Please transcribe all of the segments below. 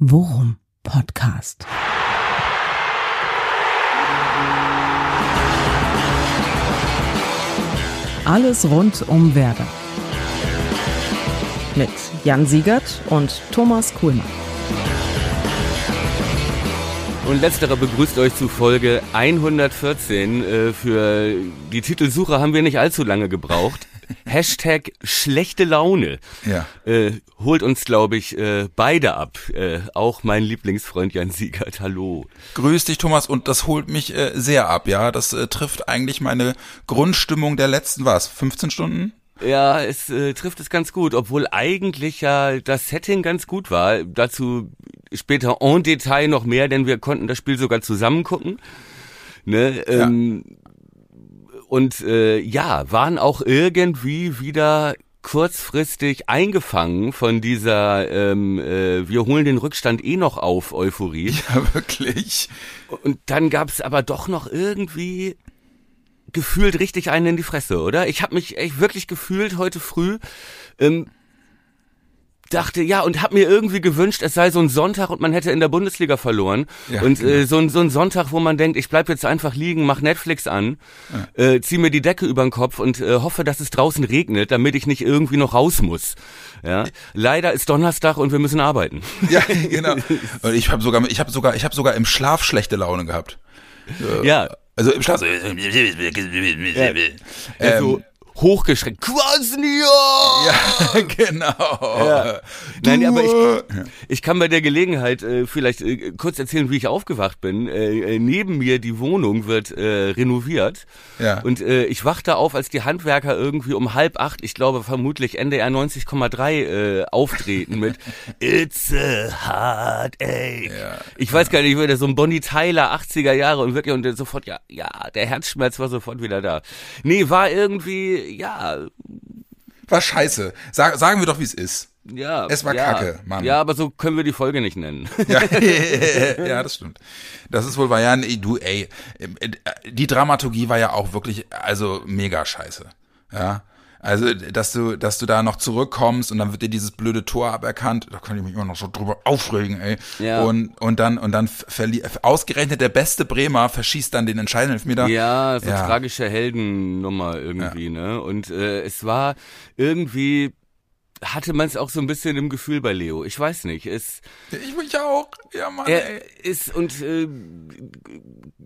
Worum Podcast. Alles rund um Werder. Mit Jan Siegert und Thomas Kuhlmann. Und letzterer begrüßt euch zu Folge 114. Äh, für die Titelsuche haben wir nicht allzu lange gebraucht. Hashtag schlechte Laune. Ja. Äh, holt uns, glaube ich, äh, beide ab. Äh, auch mein Lieblingsfreund Jan Siegert. Hallo. Grüß dich, Thomas, und das holt mich äh, sehr ab, ja. Das äh, trifft eigentlich meine Grundstimmung der letzten, was, 15 Stunden? Ja, es äh, trifft es ganz gut, obwohl eigentlich ja das Setting ganz gut war. Dazu später en Detail noch mehr, denn wir konnten das Spiel sogar zusammen gucken. Ne? Ähm, Und äh, ja, waren auch irgendwie wieder kurzfristig eingefangen von dieser ähm, äh, wir holen den Rückstand eh noch auf Euphorie. Ja, wirklich. Und dann gab's aber doch noch irgendwie gefühlt richtig einen in die Fresse, oder? Ich habe mich echt wirklich gefühlt heute früh. Ähm, dachte, ja, und hab mir irgendwie gewünscht, es sei so ein Sonntag und man hätte in der Bundesliga verloren. Ja, und genau. äh, so, ein, so ein Sonntag, wo man denkt, ich bleib jetzt einfach liegen, mach Netflix an, äh, zieh mir die Decke über den Kopf und äh, hoffe, dass es draußen regnet, damit ich nicht irgendwie noch raus muss. Ja, leider ist Donnerstag und wir müssen arbeiten. Ja, genau. Und ich habe sogar, ich habe sogar, ich habe sogar im Schlaf schlechte Laune gehabt. Ja, Also im Schlaf. ja so Ähm, hochgeschreckt. Kwasnia! ja, genau. Ja. Nein, aber ich, ich kann bei der Gelegenheit äh, vielleicht äh, kurz erzählen, wie ich aufgewacht bin. Äh, äh, neben mir die Wohnung wird äh, renoviert Ja. und äh, ich wachte auf, als die Handwerker irgendwie um halb acht, ich glaube vermutlich NDR 90,3 äh, auftreten mit It's a heartache. Ja, ich weiß gar nicht, wieder so ein Bonnie Tyler 80er Jahre und wirklich und sofort, ja, ja, der Herzschmerz war sofort wieder da. Nee, war irgendwie, ja, War scheiße. Sag, sagen wir doch, wie es ist. ja. Es war ja, Kacke, Mann. Ja, aber so können wir die Folge nicht nennen. Ja, ja, das stimmt. Das ist wohl wahr. Ja, du, ey, die Dramaturgie war ja auch wirklich, also mega scheiße. Ja. Also, dass du, dass du da noch zurückkommst und dann wird dir dieses blöde Tor aberkannt, da kann ich mich immer noch so drüber aufregen, ey. Ja. Und, und dann, und dann verli ausgerechnet der beste Bremer verschießt dann den entscheidenden Elfmeter. Ja, so Ja. tragische Heldennummer irgendwie, ne? Und äh, es war irgendwie hatte man es auch so ein bisschen im Gefühl bei Leo. Ich weiß nicht, es Ich mich auch. Ja, Mann, er ey. ist und äh,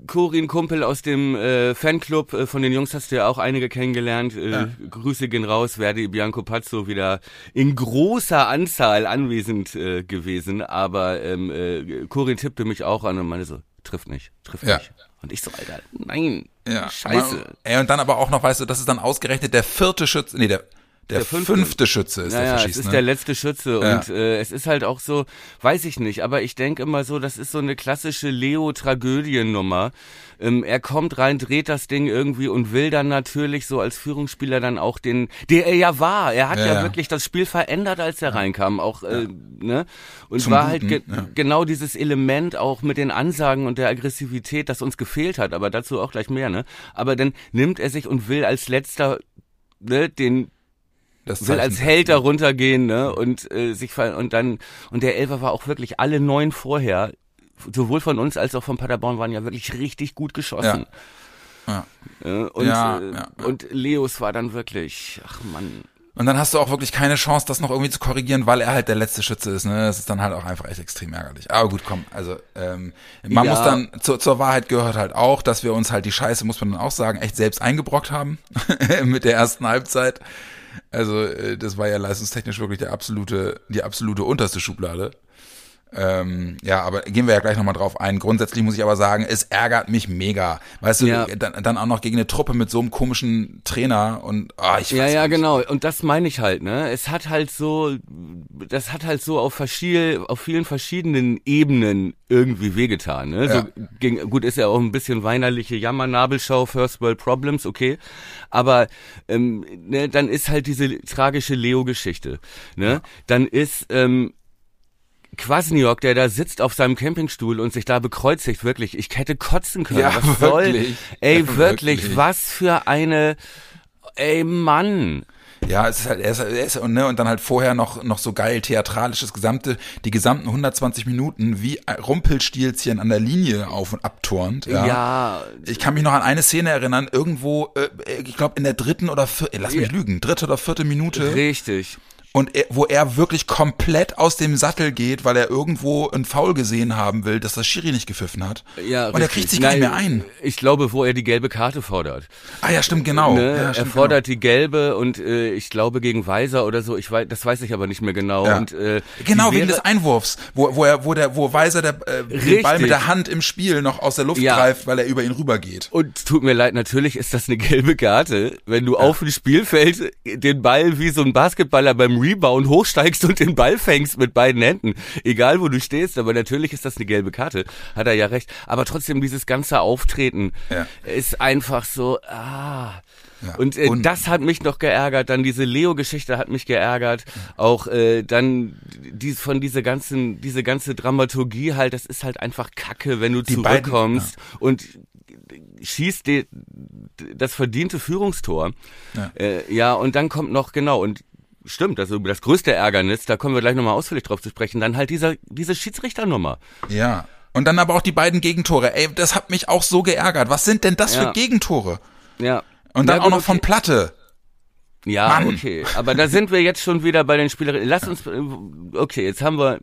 Corin Kumpel aus dem äh, Fanclub äh, von den Jungs hast du ja auch einige kennengelernt. Äh, Ja. Grüße gehen raus, Verdi Bianco Pazzo wieder in großer Anzahl anwesend äh, gewesen, aber ähm, äh, Corin tippte mich auch an und meinte so, trifft nicht, trifft Ja. nicht. Und ich so, Alter, nein, Ja. scheiße. Man- Ey, und dann aber auch noch, weißt du, das ist dann ausgerechnet der vierte Schütze, nee, der, der, Der fünfte. fünfte. Schütze ist der Naja, verschießt, es ist ne? der letzte Schütze Ja. und äh, es ist halt auch so, weiß ich nicht, aber ich denke immer so, das ist so eine klassische Leo-Tragödiennummer. Ähm, er kommt rein, dreht das Ding irgendwie und will dann natürlich so als Führungsspieler dann auch den, der er ja war. Er hat ja, Ja, ja. wirklich das Spiel verändert, als er reinkam, auch äh, ne und Zum war halt ge ja. genau dieses Element auch mit den Ansagen und der Aggressivität, das uns gefehlt hat, aber dazu auch gleich mehr, ne? Aber dann nimmt er sich und will als letzter ne, den Das will als. Held da runtergehen, ne? Und äh, sich ver und dann und der Elfer war auch wirklich alle neun vorher, sowohl von uns als auch von Paderborn waren ja wirklich richtig gut geschossen. Ja. Äh, und, Ja, äh, ja, ja. und Leos war dann wirklich, ach Mann. Und dann hast du auch wirklich keine Chance, das noch irgendwie zu korrigieren, weil er halt der letzte Schütze ist. Ne? Das ist dann halt auch einfach echt extrem ärgerlich. Aber gut, komm, also ähm, man Ja. muss dann, zur, zur Wahrheit gehört halt auch, dass wir uns halt die Scheiße, muss man dann auch sagen, echt selbst eingebrockt haben mit der ersten Halbzeit. Also äh, das war ja leistungstechnisch wirklich der absolute, die absolute unterste Schublade. Ähm, ja, aber gehen wir ja gleich nochmal drauf ein. Grundsätzlich muss ich aber sagen, es ärgert mich mega. Weißt du, Ja. dann, dann auch noch gegen eine Truppe mit so einem komischen Trainer und ah, ich weiß Ja, ja, nicht. genau. Und das meine ich halt, ne? Es hat halt so, das hat halt so auf, verschiel, auf vielen verschiedenen Ebenen irgendwie wehgetan, ne? Ja. So, gut, ist ja auch ein bisschen weinerliche Jammernabelschau, First World Problems, okay. Aber ähm, ne, dann ist halt diese tragische Leo-Geschichte, ne? Dann ist ähm, Kwasniok, der da sitzt auf seinem Campingstuhl und sich da bekreuzigt, wirklich, ich hätte kotzen können. Ja, was soll? wirklich. Ey, Ja, wirklich, wirklich. was für eine, ey, Mann. Ja, es ist halt, er ist, er ist ne, und dann halt vorher noch, noch so geil theatralisch das gesamte, die gesamten 120 Minuten wie Rumpelstilzchen an der Linie auf und abturnt. Ja. Ja. Ich kann mich noch an eine Szene erinnern, irgendwo, äh, ich glaube in der dritten oder vierten, lass mich lügen, dritte oder vierte Minute. Richtig. Und er, wo er wirklich komplett aus dem Sattel geht, weil er irgendwo ein Foul gesehen haben will, dass das Schiri nicht gepfiffen hat. Ja, und er richtig. kriegt sich gar nicht Nein, mehr ein. Ich glaube, wo er die gelbe Karte fordert. Ah ja, stimmt, genau. Ne? Ja, er stimmt, fordert die gelbe und äh, ich glaube gegen Weiser oder so. Ich weiß, das weiß ich aber nicht mehr genau. Ja. Und, äh, Genau, wegen des Einwurfs, wo, wo er, wo der, wo Weiser der, äh, den Richtig. Ball mit der Hand im Spiel noch aus der Luft Ja. greift, weil er über ihn rübergeht. Und tut mir leid, natürlich ist das eine gelbe Karte, wenn du auf dem Spielfeld den Ball wie so ein Basketballer beim Rebound hochsteigst und den Ball fängst mit beiden Händen. Egal wo du stehst, aber natürlich ist das eine gelbe Karte. Hat er ja recht. Aber trotzdem dieses ganze Auftreten Ja. ist einfach so, ah. Ja. Und, äh, Und- das hat mich noch geärgert, dann diese Leo-Geschichte hat mich geärgert, auch äh, dann die, von diese ganzen, diese ganze Dramaturgie halt, das ist halt einfach Kacke, wenn du Die beiden- zurückkommst und schießt die, das verdiente Führungstor. Ja. Äh, ja, und dann kommt noch, genau, und stimmt, also das größte Ärgernis, da kommen wir gleich nochmal ausführlich drauf zu sprechen, dann halt dieser, diese Schiedsrichternummer. Ja. Und dann aber auch die beiden Gegentore. Ey, das hat mich auch so geärgert. Was sind denn das Ja. für Gegentore? Ja. Und dann Ja, auch noch von okay. Platte. Ja, Mann. okay. Aber da sind wir jetzt schon wieder bei den Spielerinnen. Lass uns, äh, okay, jetzt haben wir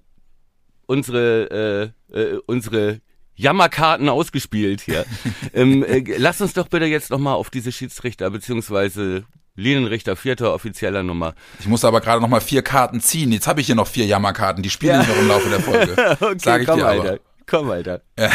unsere, äh, äh, unsere Jammerkarten ausgespielt hier. ähm, äh, lass uns doch bitte jetzt nochmal auf diese Schiedsrichter beziehungsweise Linienrichter vierter offizieller Nummer. Ich musste aber gerade noch mal vier Karten ziehen. Jetzt habe ich hier noch vier Jammerkarten. Die spiele ich noch im Laufe der Folge. Okay, Sag ich komm, dir Alter. aber. Komm, Alter.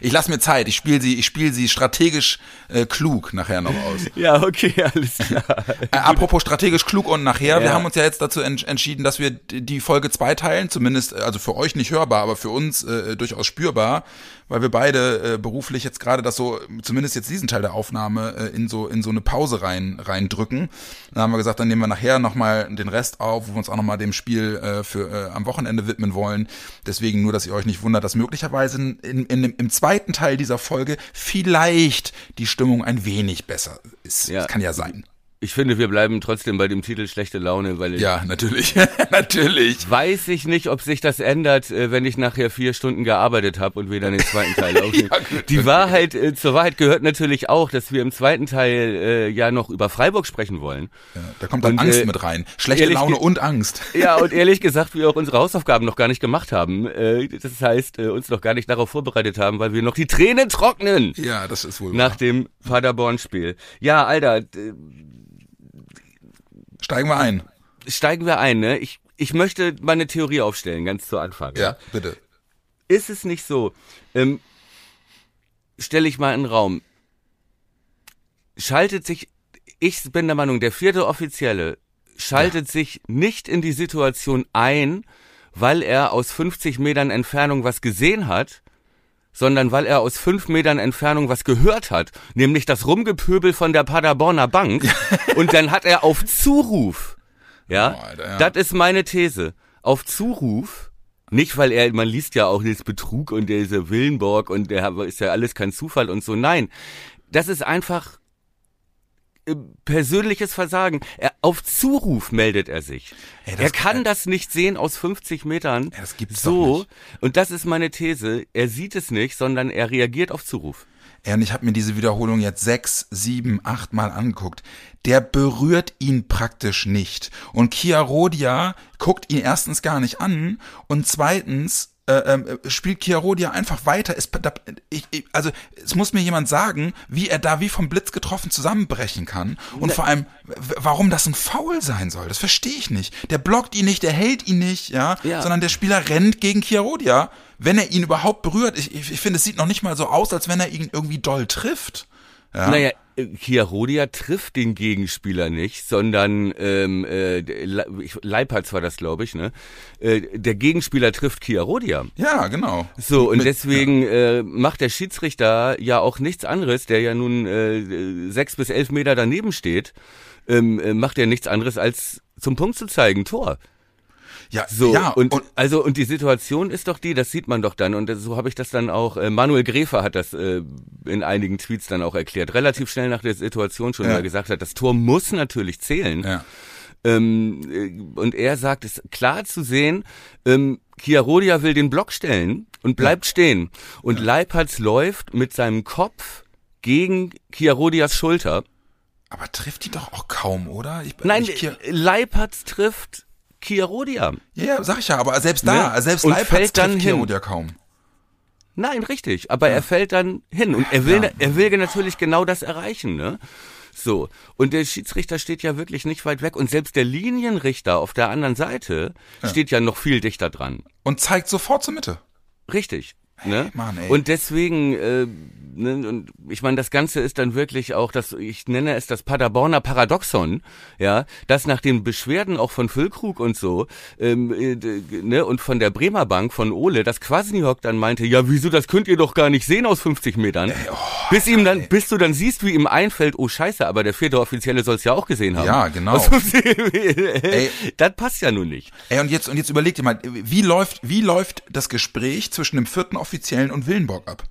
Ich lasse mir Zeit. Ich spiele sie, ich spiele sie strategisch äh, klug nachher noch aus. Ja, okay, alles klar. Äh, apropos strategisch klug und nachher, wir Ja. haben uns ja jetzt dazu ents entschieden, dass wir die Folge zweiteilen, zumindest äh, also für euch nicht hörbar, aber für uns äh, durchaus spürbar, weil wir beide äh, beruflich jetzt gerade das so, zumindest jetzt diesen Teil der Aufnahme, äh, in so in so eine Pause rein reindrücken. Dann haben wir gesagt, dann nehmen wir nachher nochmal den Rest auf, wo wir uns auch nochmal dem Spiel äh, für äh, am Wochenende widmen wollen. Deswegen nur, dass ihr euch nicht wundert, dass möglicherweise in, in, in, im zweiten Teil dieser Folge vielleicht die Stimmung ein wenig besser ist. Ja. Das kann ja sein. Ich finde, wir bleiben trotzdem bei dem Titel schlechte Laune, weil Ja, natürlich. natürlich. weiß ich nicht, ob sich das ändert, äh, wenn ich nachher vier Stunden gearbeitet habe und wir dann den zweiten Teil aufnehmen. Ja, Die. Wahrheit, äh, zur Wahrheit gehört natürlich auch, dass wir im zweiten Teil äh, ja noch über Freiburg sprechen wollen. Ja, da kommt dann Und, Angst äh, mit rein. Schlechte Laune und Angst. Ja, und ehrlich gesagt, wir auch unsere Hausaufgaben noch gar nicht gemacht haben. Äh, das heißt, äh, uns noch gar nicht darauf vorbereitet haben, weil wir noch die Tränen trocknen Ja, das ist wohl nach wahr. dem Paderborn-Spiel. Ja, Alter, Steigen wir ein. steigen wir ein, ne? Ich, ich möchte meine Theorie aufstellen, ganz zu Anfang. Ja, bitte. ist es nicht so, ähm, stelle ich mal in den Raum, schaltet sich, ich bin der Meinung, der vierte Offizielle schaltet sich nicht in die Situation ein, weil er aus 50 Metern Entfernung was gesehen hat, sondern weil er aus fünf Metern Entfernung was gehört hat, nämlich das Rumgepöbel von der Paderborner Bank. Und dann hat er auf Zuruf, ja, Boah, Alter, ja. das ist meine These, auf Zuruf, nicht weil er, man liest ja auch dieses Betrug und diese Willenborg und der ist ja alles kein Zufall und so, nein, das ist einfach persönliches Versagen. Er, auf Zuruf meldet er sich. Ey, er kann das nicht sehen aus 50 Metern. Das gibt's so. nicht. Und das ist meine These. Er sieht es nicht, sondern er reagiert auf Zuruf. Ja, und ich habe mir diese Wiederholung jetzt sechs, sieben, acht Mal angeguckt. Der berührt ihn praktisch nicht. Und Kia Rodia guckt ihn erstens gar nicht an und zweitens äh, ähm, spielt Kia Rodia einfach weiter. Es, da, ich, ich, also es muss mir jemand sagen, wie er da wie vom Blitz getroffen zusammenbrechen kann und vor allem, warum das ein Foul sein soll. Das verstehe ich nicht. Der blockt ihn nicht, der hält ihn nicht, ja, Ja. sondern der Spieler rennt gegen Kia Rodia, wenn er ihn überhaupt berührt. Ich, ich, ich finde, es sieht noch nicht mal so aus, als wenn er ihn irgendwie doll trifft. Ja. Naja, äh, Kia Rodia trifft den Gegenspieler nicht, sondern ähm, äh, Le- ich- Leipertz war das, glaube ich, ne? Äh, der Gegenspieler trifft Kia Rodia. Ja, genau. So, und Mit- deswegen äh, macht der Schiedsrichter ja auch nichts anderes, der ja nun äh, sechs bis elf Meter daneben steht, ähm, äh, macht er nichts anderes als zum Punkt zu zeigen, Tor. Ja, So, ja, und, und- also und die Situation ist doch die, das sieht man doch dann und so habe ich das dann auch äh, Manuel Gräfer hat das äh, in einigen Tweets dann auch erklärt, relativ schnell nach der Situation schon, Ja. er gesagt hat, das Tor muss natürlich zählen. Ja. Ähm, äh, und er sagt, es ist klar zu sehen, ähm, Chiarodia will den Block stellen und bleibt stehen. Und Leipertz läuft mit seinem Kopf gegen Chiarodias Schulter. Aber trifft die doch auch kaum, oder? Ich, Nein, ich, Leipertz trifft Chiarodia. ja, ja, sag ich ja, aber selbst da, Ne? selbst Und Leipzig fällt dann ja kaum. Nein, richtig. Aber er fällt dann hin und er will, Ja. er will natürlich genau das erreichen, ne? So. Und der Schiedsrichter steht ja wirklich nicht weit weg und selbst der Linienrichter auf der anderen Seite steht ja noch viel dichter dran. Und zeigt sofort zur Mitte. Richtig. Ne? Mann, ey. Und deswegen, äh, ne, und ich meine, das Ganze ist dann wirklich auch das, ich nenne es das Paderborner Paradoxon, ja, dass nach den Beschwerden auch von Füllkrug und so, ähm, äh, ne, und von der Bremer Bank, von Ole, dass Kwasniok dann meinte, ja, wieso, das könnt ihr doch gar nicht sehen aus 50 Metern. oh, bis ihm dann, bis du dann siehst, wie ihm einfällt, oh Scheiße, aber der vierte Offizielle soll es ja auch gesehen haben. Ja, genau. 50 Ey. das passt ja nun nicht. Ey, und jetzt, und jetzt überleg dir mal, wie läuft, wie läuft das Gespräch zwischen dem vierten Offiziellen und Willenborg ab?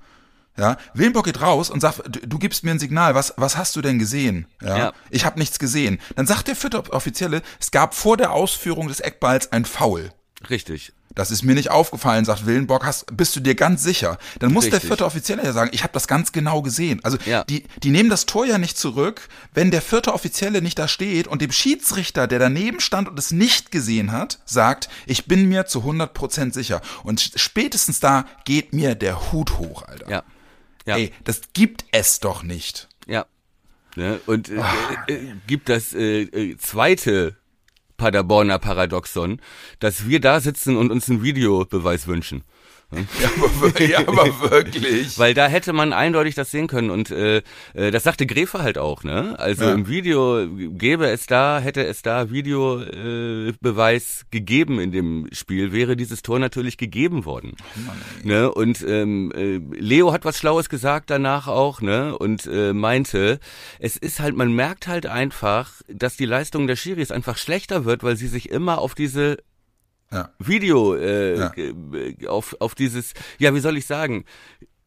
Ja, Willenborg geht raus und sagt, du, du gibst mir ein Signal, was, was hast du denn gesehen? Ja, Ja. ich habe nichts gesehen. Dann sagt der vierte Offizielle, es gab vor der Ausführung des Eckballs ein Foul. Richtig. Das ist mir nicht aufgefallen, sagt Willenborg. Hast, bist du dir ganz sicher? Dann muss der Richtig. vierte Offizielle ja sagen, ich habe das ganz genau gesehen. Also Ja. die, die nehmen das Tor ja nicht zurück, wenn der vierte Offizielle nicht da steht und dem Schiedsrichter, der daneben stand und es nicht gesehen hat, sagt, ich bin mir zu 100% sicher. Und spätestens da geht mir der Hut hoch, Alter. Ja. Ja. Ey, das gibt es doch nicht. Ja. Ne? Und äh, äh, gibt das äh, äh, zweite Paderborner Paradoxon, dass wir da sitzen und uns einen Videobeweis wünschen. Ja, aber, ja, aber wirklich. Weil da hätte man eindeutig das sehen können und äh, äh, das sagte Gräfer halt auch, ne? Also Ja. im Video gäbe es da, hätte es da Videobeweis äh, Beweis gegeben in dem Spiel, wäre dieses Tor natürlich gegeben worden. ne? Und ähm, äh, Leo hat was Schlaues gesagt danach auch, ne? Und äh, meinte, es ist halt, man merkt halt einfach, dass die Leistung der Schiris einfach schlechter wird, weil sie sich immer auf diese Ja. Video, äh, Ja. auf, auf dieses, ja, wie soll ich sagen,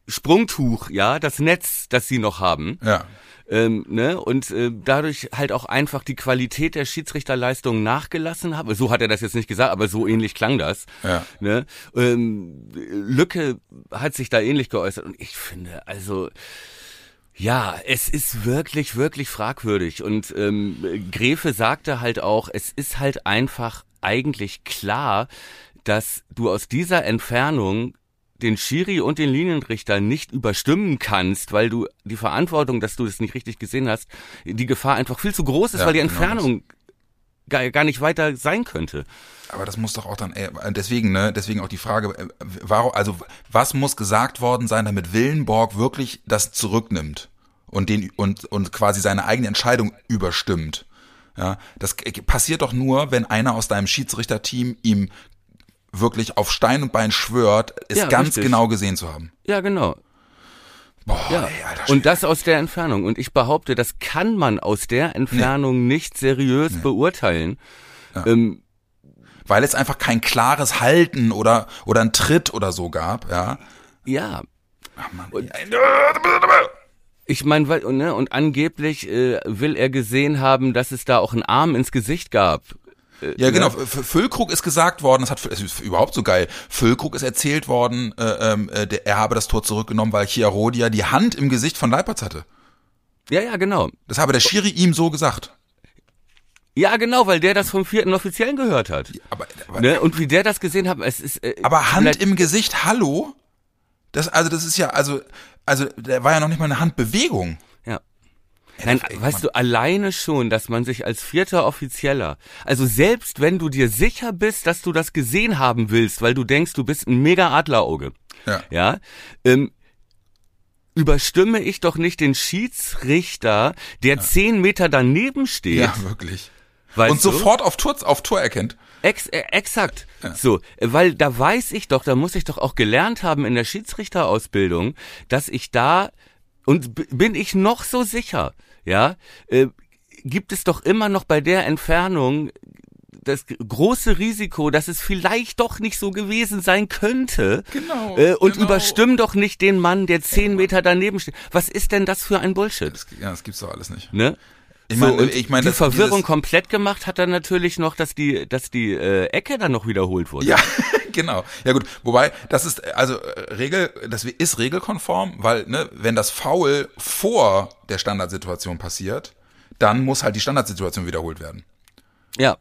Sprungtuch, ja, das Netz, das sie noch haben. Ja. Ähm, ne? Und äh, dadurch halt auch einfach die Qualität der Schiedsrichterleistung nachgelassen habe. So hat er das jetzt nicht gesagt, aber so ähnlich klang das. Ja. Ne? Ähm, Lücke hat sich da ähnlich geäußert und ich finde, also ja, es ist wirklich, wirklich fragwürdig. Und ähm, Gräfe sagte halt auch, es ist halt einfach eigentlich klar, dass du aus dieser Entfernung den Schiri und den Linienrichter nicht überstimmen kannst, weil du die Verantwortung, dass du das nicht richtig gesehen hast, die Gefahr einfach viel zu groß ist, Ja, weil die genau Entfernung gar, gar nicht weiter sein könnte. Aber das muss doch auch dann, äh, deswegen, ne, deswegen auch die Frage, äh, warum, also was muss gesagt worden sein, damit Willenborg wirklich das zurücknimmt und den und und quasi seine eigene Entscheidung überstimmt. Ja, das passiert doch nur, wenn einer aus deinem Schiedsrichterteam ihm wirklich auf Stein und Bein schwört, es Ja, ganz richtig. genau gesehen zu haben. Ja, genau. Boah, Ja. ey, Alter, Und das aus der Entfernung. Und ich behaupte, das kann man aus der Entfernung nicht seriös beurteilen. Ähm, weil es einfach kein klares Halten oder oder ein Tritt oder so gab, ja. ja, Ach Mann, Und-. Ich meine, ne, und angeblich äh, will er gesehen haben, dass es da auch einen Arm ins Gesicht gab. Äh, Ja, genau. ne? Füllkrug ist gesagt worden, das hat es ist überhaupt so geil. Füllkrug ist erzählt worden, äh, ähm, äh, der, er habe das Tor zurückgenommen, weil Chiarodia die Hand im Gesicht von Leipertz hatte. Ja, ja, genau. Das habe der Schiri ihm so gesagt. Ja, genau, weil der das vom vierten Offiziellen gehört hat. Aber, aber, Ne? Und wie der das gesehen hat, es ist. Äh, aber Hand im Gesicht, hallo? Das, also das ist ja, also, also da war ja noch nicht mal eine Handbewegung. Ja. Nein, ey, weißt Mann. du, alleine schon, dass man sich als vierter Offizieller, also selbst wenn du dir sicher bist, dass du das gesehen haben willst, weil du denkst, du bist ein mega Adlerauge, Ja. ja, ähm, überstimme ich doch nicht den Schiedsrichter, der zehn Meter daneben steht. Ja, wirklich. Weißt Und du? sofort auf Tor, auf Tor erkennt. Ex äh, exakt. So, äh, weil da weiß ich doch, da muss ich doch auch gelernt haben in der Schiedsrichterausbildung, dass ich da und bin ich noch so sicher, ja, äh, gibt es doch immer noch bei der Entfernung das große Risiko, dass es vielleicht doch nicht so gewesen sein könnte. Genau, Äh, und genau. überstimm doch nicht den Mann, der zehn Meter daneben steht. Was ist denn das für ein Bullshit? Das, ja, das gibt's doch alles nicht. Ne? Ich meine, so, ich meine, die Verwirrung komplett gemacht hat dann natürlich noch, dass die, dass die äh, Ecke dann noch wiederholt wurde. Ja, genau. Ja gut, wobei das ist also äh, Regel, das ist regelkonform, weil ne, wenn das Foul vor der Standardsituation passiert, dann muss halt die Standardsituation wiederholt werden. ja.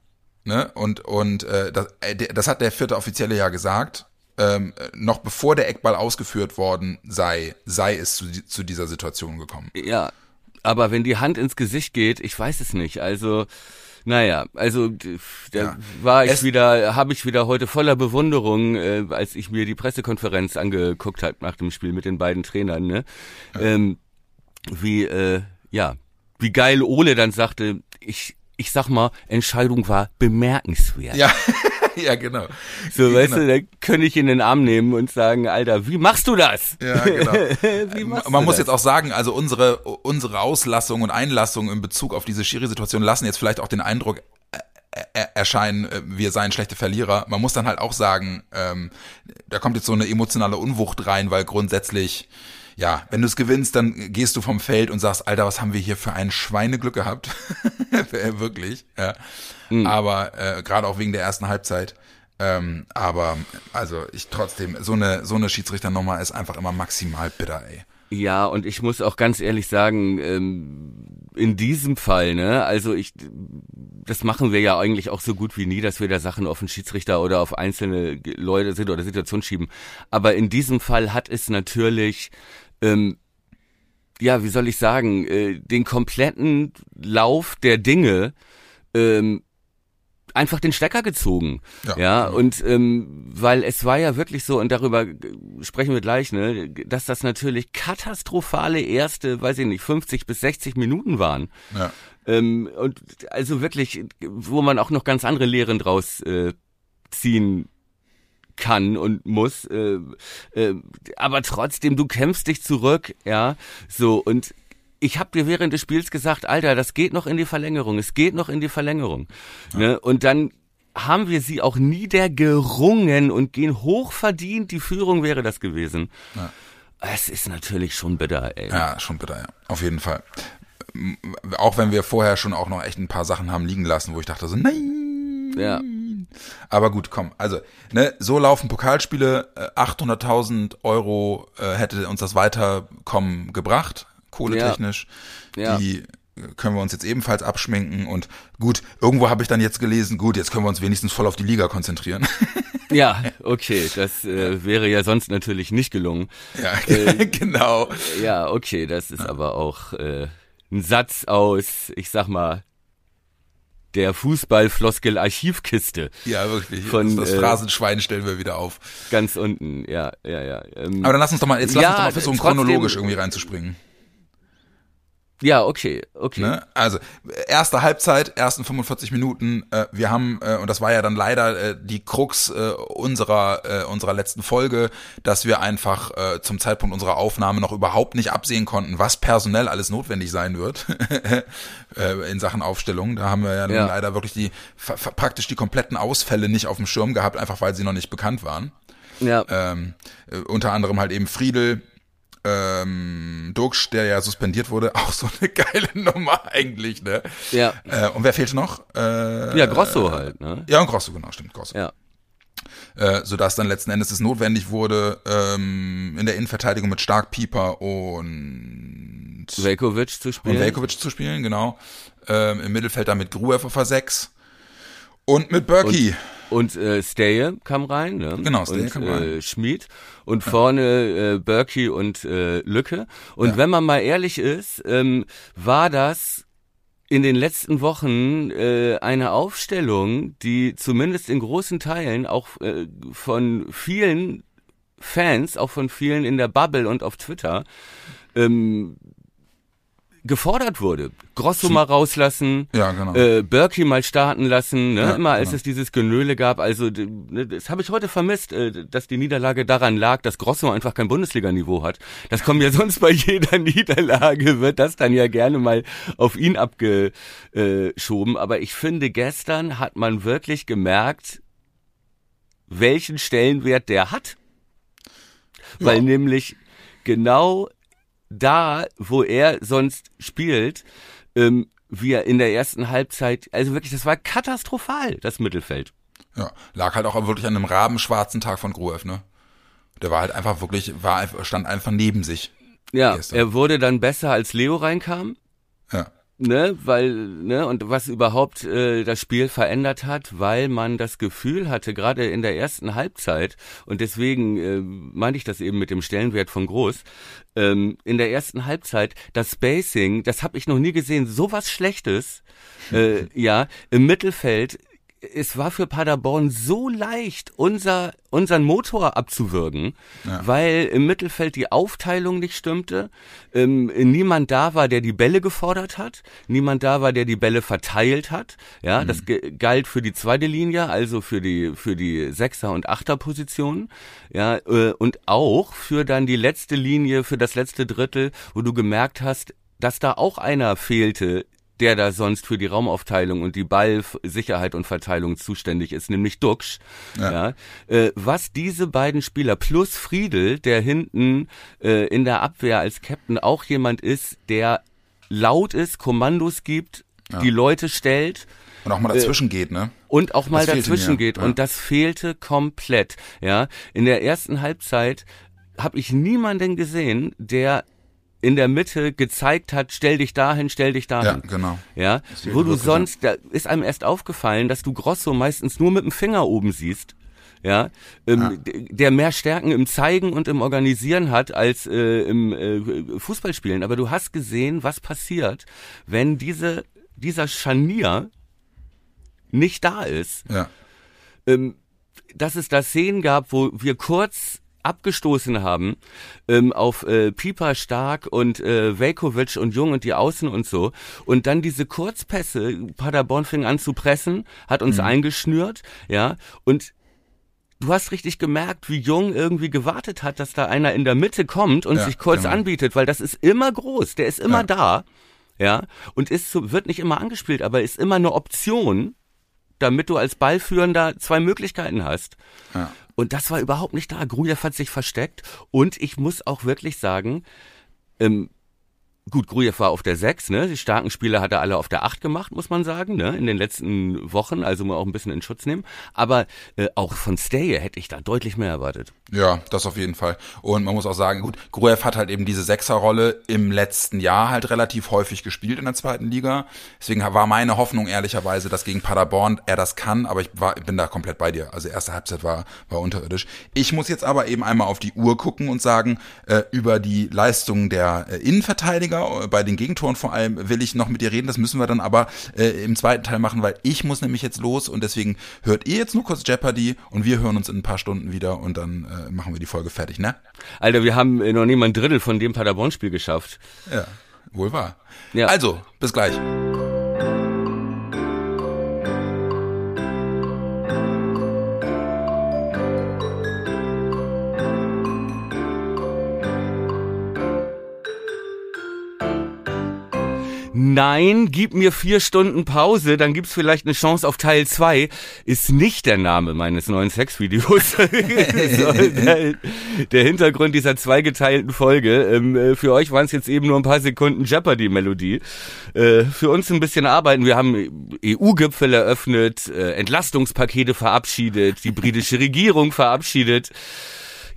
Ne? Und und äh, das, äh, das hat der vierte Offizielle ja gesagt. Ähm, äh, noch bevor der Eckball ausgeführt worden sei, sei es zu, zu dieser Situation gekommen. Ja, aber wenn die Hand ins Gesicht geht, ich weiß es nicht. Also, naja, also da Ja. war ich Es- wieder, habe ich wieder heute voller Bewunderung, äh, als ich mir die Pressekonferenz angeguckt habe nach dem Spiel mit den beiden Trainern, ne? Ähm, wie, äh, ja, wie geil Ole dann sagte, ich, ich sag mal, Entscheidung war bemerkenswert. Ja, ja genau. So, weißt genau. du, da könnte ich in den Arm nehmen und sagen, Alter, wie machst du das? Ja, genau. wie machst Man du muss das? jetzt auch sagen, also unsere, unsere Auslassung und Einlassung in Bezug auf diese Schiri-Situation lassen jetzt vielleicht auch den Eindruck äh, äh, erscheinen, äh, wir seien schlechte Verlierer. Man muss dann halt auch sagen, ähm, da kommt jetzt so eine emotionale Unwucht rein, weil grundsätzlich, ja, wenn du es gewinnst, dann gehst du vom Feld und sagst, Alter, was haben wir hier für ein Schweineglück gehabt? Äh, Wirklich, ja. Aber äh, gerade auch wegen der ersten Halbzeit. Ähm, aber also ich trotzdem, so eine, so eine Schiedsrichternummer ist einfach immer maximal bitter, ey. Ja, und ich muss auch ganz ehrlich sagen, ähm, in diesem Fall, ne, also ich, das machen wir ja eigentlich auch so gut wie nie, dass wir da Sachen auf den Schiedsrichter oder auf einzelne Leute sind oder Situationen schieben. Aber in diesem Fall hat es natürlich, ähm, ja, wie soll ich sagen, äh, den kompletten Lauf der Dinge ähm, einfach den Stecker gezogen. Ja, Ja, und ähm, weil es war ja wirklich so, und darüber sprechen wir gleich, ne, dass das natürlich katastrophale erste, weiß ich nicht, 50 bis 60 Minuten waren. Ja. Ähm, und also wirklich, wo man auch noch ganz andere Lehren draus äh, ziehen kann und muss, äh, äh, aber trotzdem, du kämpfst dich zurück, ja, so und ich habe dir während des Spiels gesagt, Alter, das geht noch in die Verlängerung, es geht noch in die Verlängerung, ne? Und dann haben wir sie auch niedergerungen und gehen hochverdient, die Führung wäre das gewesen. Ja. Es ist natürlich schon bitter, ey. Ja, schon bitter, ja. Auf jeden Fall. Auch wenn wir vorher schon auch noch echt ein paar Sachen haben liegen lassen, wo ich dachte so, nein. Ja. Aber gut, komm. Also, ne, so laufen Pokalspiele. Äh, 800.000 Euro äh, hätte uns das Weiterkommen gebracht, kohletechnisch. Ja. Die äh, können wir uns jetzt ebenfalls abschminken. Und gut, irgendwo habe ich dann jetzt gelesen, gut, jetzt können wir uns wenigstens voll auf die Liga konzentrieren. Ja, okay, das äh, wäre ja sonst natürlich nicht gelungen. ja, genau. Ja, okay, das ist aber auch äh, ein Satz aus, ich sag mal, der Fußballfloskel-Archivkiste Ja, wirklich. Von, das das äh, Phrasenschwein stellen wir wieder auf. ganz unten. Ja, ja, ja. Ähm, Aber dann lass uns doch mal, jetzt lass Ja, uns doch mal versuchen, chronologisch irgendwie reinzuspringen. Ja, okay, okay. Ne? Also, erste Halbzeit, ersten 45 Minuten, äh, wir haben, äh, und das war ja dann leider äh, die Krux äh, unserer, äh, unserer letzten Folge, dass wir einfach äh, zum Zeitpunkt unserer Aufnahme noch überhaupt nicht absehen konnten, was personell alles notwendig sein wird in Sachen Aufstellung. Da haben wir ja, Ja. leider wirklich die praktisch die kompletten Ausfälle nicht auf dem Schirm gehabt, einfach weil sie noch nicht bekannt waren. Ja, Ähm, äh, unter anderem halt eben Friedel, ähm, Duxch, der ja suspendiert wurde, auch so eine geile Nummer eigentlich, ne? ja. Äh, und wer fehlte noch? Äh, Ja, Grosso halt, ne? Ja, und Grosso, genau, stimmt, Grosso. Ja. Äh, sodass dann letzten Endes es notwendig wurde, ähm, in der Innenverteidigung mit Stark, Pieper und, Velkovic zu spielen. und Velkovic zu spielen, genau. Ähm, Im Mittelfeld dann mit Gruev auf der 6 und mit Berkey. Und äh, Steje kam rein, ne? Genau, Steje und, kam rein. Äh, Schmid und vorne äh, Berkey und äh, Lücke. Und Ja. wenn man mal ehrlich ist, ähm, war das in den letzten Wochen äh, eine Aufstellung, die zumindest in großen Teilen auch äh, von vielen Fans, auch von vielen in der Bubble und auf Twitter, ähm, gefordert wurde. Grosso mal rauslassen, Ja, genau. äh, Berkey mal starten lassen, ne? Ja, immer als genau. es dieses Genöle gab. Also ne, das habe ich heute vermisst, äh, dass die Niederlage daran lag, dass Grosso einfach kein Bundesliga-Niveau hat. Das kommt ja sonst bei jeder Niederlage, wird das dann ja gerne mal auf ihn abgeschoben. Aber ich finde, gestern hat man wirklich gemerkt, welchen Stellenwert der hat. Weil Ja. nämlich genau da, wo er sonst spielt, ähm, wir in der ersten Halbzeit, also wirklich, das war katastrophal, das Mittelfeld. Ja, lag halt auch wirklich an einem rabenschwarzen Tag von Gruev, ne? Der war halt einfach wirklich, war stand einfach neben sich. Ja, Gestern. er wurde dann besser, als Leo reinkam. Ja. Ne, weil, ne, und was überhaupt äh, das Spiel verändert hat, weil man das Gefühl hatte, gerade in der ersten Halbzeit, und deswegen äh, meinte ich das eben mit dem Stellenwert von Groß, ähm, in der ersten Halbzeit, das Spacing, das habe ich noch nie gesehen, sowas Schlechtes, äh, ja, im Mittelfeld, es war für Paderborn so leicht, unser, unseren Motor abzuwürgen, weil im Mittelfeld die Aufteilung nicht stimmte, ähm, niemand da war, der die Bälle gefordert hat, niemand da war, der die Bälle verteilt hat. Ja, das ge- galt für die zweite Linie, also für die für die Sechser und Achter Positionen, ja, äh, und auch für dann die letzte Linie, für das letzte Drittel, wo du gemerkt hast, dass da auch einer fehlte, der da sonst für die Raumaufteilung und die Ballsicherheit und Verteilung zuständig ist, nämlich Duxch. Ja. Ja. Äh, was diese beiden Spieler plus Friedel, der hinten äh, in der Abwehr als Captain auch jemand ist, der laut ist, Kommandos gibt, die Leute stellt Und auch mal dazwischen geht, ne? und auch mal Das dazwischen mir, geht. ja. Und das fehlte komplett. Ja, in der ersten Halbzeit habe ich niemanden gesehen, der in der Mitte gezeigt hat, stell dich dahin, stell dich Ja, dahin. genau. Ja, wo du sonst, da ist einem erst aufgefallen, dass du Grosso meistens nur mit dem Finger oben siehst. Ja, ähm, d- der mehr Stärken im Zeigen und im Organisieren hat als äh, im äh, Fußballspielen. Aber du hast gesehen, was passiert, wenn diese dieser Scharnier nicht da ist Ja. ähm, dass es da Szenen gab, wo wir kurz abgestoßen haben ähm, auf äh, Pieper Stark und äh, Velkovic und Jung und die Außen und so und dann diese Kurzpässe Paderborn fing an zu pressen hat uns eingeschnürt ja und du hast richtig gemerkt wie Jung irgendwie gewartet hat dass da einer in der Mitte kommt und Ja, sich kurz genau. anbietet weil das ist immer groß der ist immer Ja. da ja und ist so, wird nicht immer angespielt aber ist immer eine Option damit du als Ballführender zwei Möglichkeiten hast. Ja. Und das war überhaupt nicht da. Grujew hat sich versteckt. Und ich muss auch wirklich sagen, ähm, gut, Grujew war auf der 6, ne? Die starken Spieler hat er alle auf der 8 gemacht, muss man sagen, ne? In den letzten Wochen, also mal auch ein bisschen in Schutz nehmen. Aber äh, auch von Stay hätte ich da deutlich mehr erwartet. Ja, das auf jeden Fall. Und man muss auch sagen, gut, Gruev hat halt eben diese Sechserrolle im letzten Jahr halt relativ häufig gespielt in der zweiten Liga. Deswegen war meine Hoffnung ehrlicherweise, dass gegen Paderborn er das kann, aber ich war, bin da komplett bei dir. Also erste Halbzeit war, war unterirdisch. Ich muss jetzt aber eben einmal auf die Uhr gucken und sagen, äh, über die Leistungen der äh, Innenverteidiger, äh, bei den Gegentoren vor allem, will ich noch mit dir reden. Das müssen wir dann aber äh, im zweiten Teil machen, weil ich muss nämlich jetzt los und deswegen hört ihr jetzt nur kurz Jeopardy und wir hören uns in ein paar Stunden wieder und dann äh, machen wir die Folge fertig, ne? Alter, wir haben äh, noch nicht mal ein Drittel von dem Paderborn-Spiel geschafft. Ja, wohl wahr. Ja. Also, bis gleich. Nein, gib mir vier Stunden Pause, dann gibt's vielleicht eine Chance auf Teil zwei. Ist nicht der Name meines neuen Sexvideos. Der, der Hintergrund dieser zweigeteilten Folge. Ähm, äh, für euch waren es jetzt eben nur ein paar Sekunden Jeopardy-Melodie. Äh, für uns ein bisschen arbeiten. Wir haben EU-Gipfel eröffnet, äh, Entlastungspakete verabschiedet, die britische Regierung verabschiedet.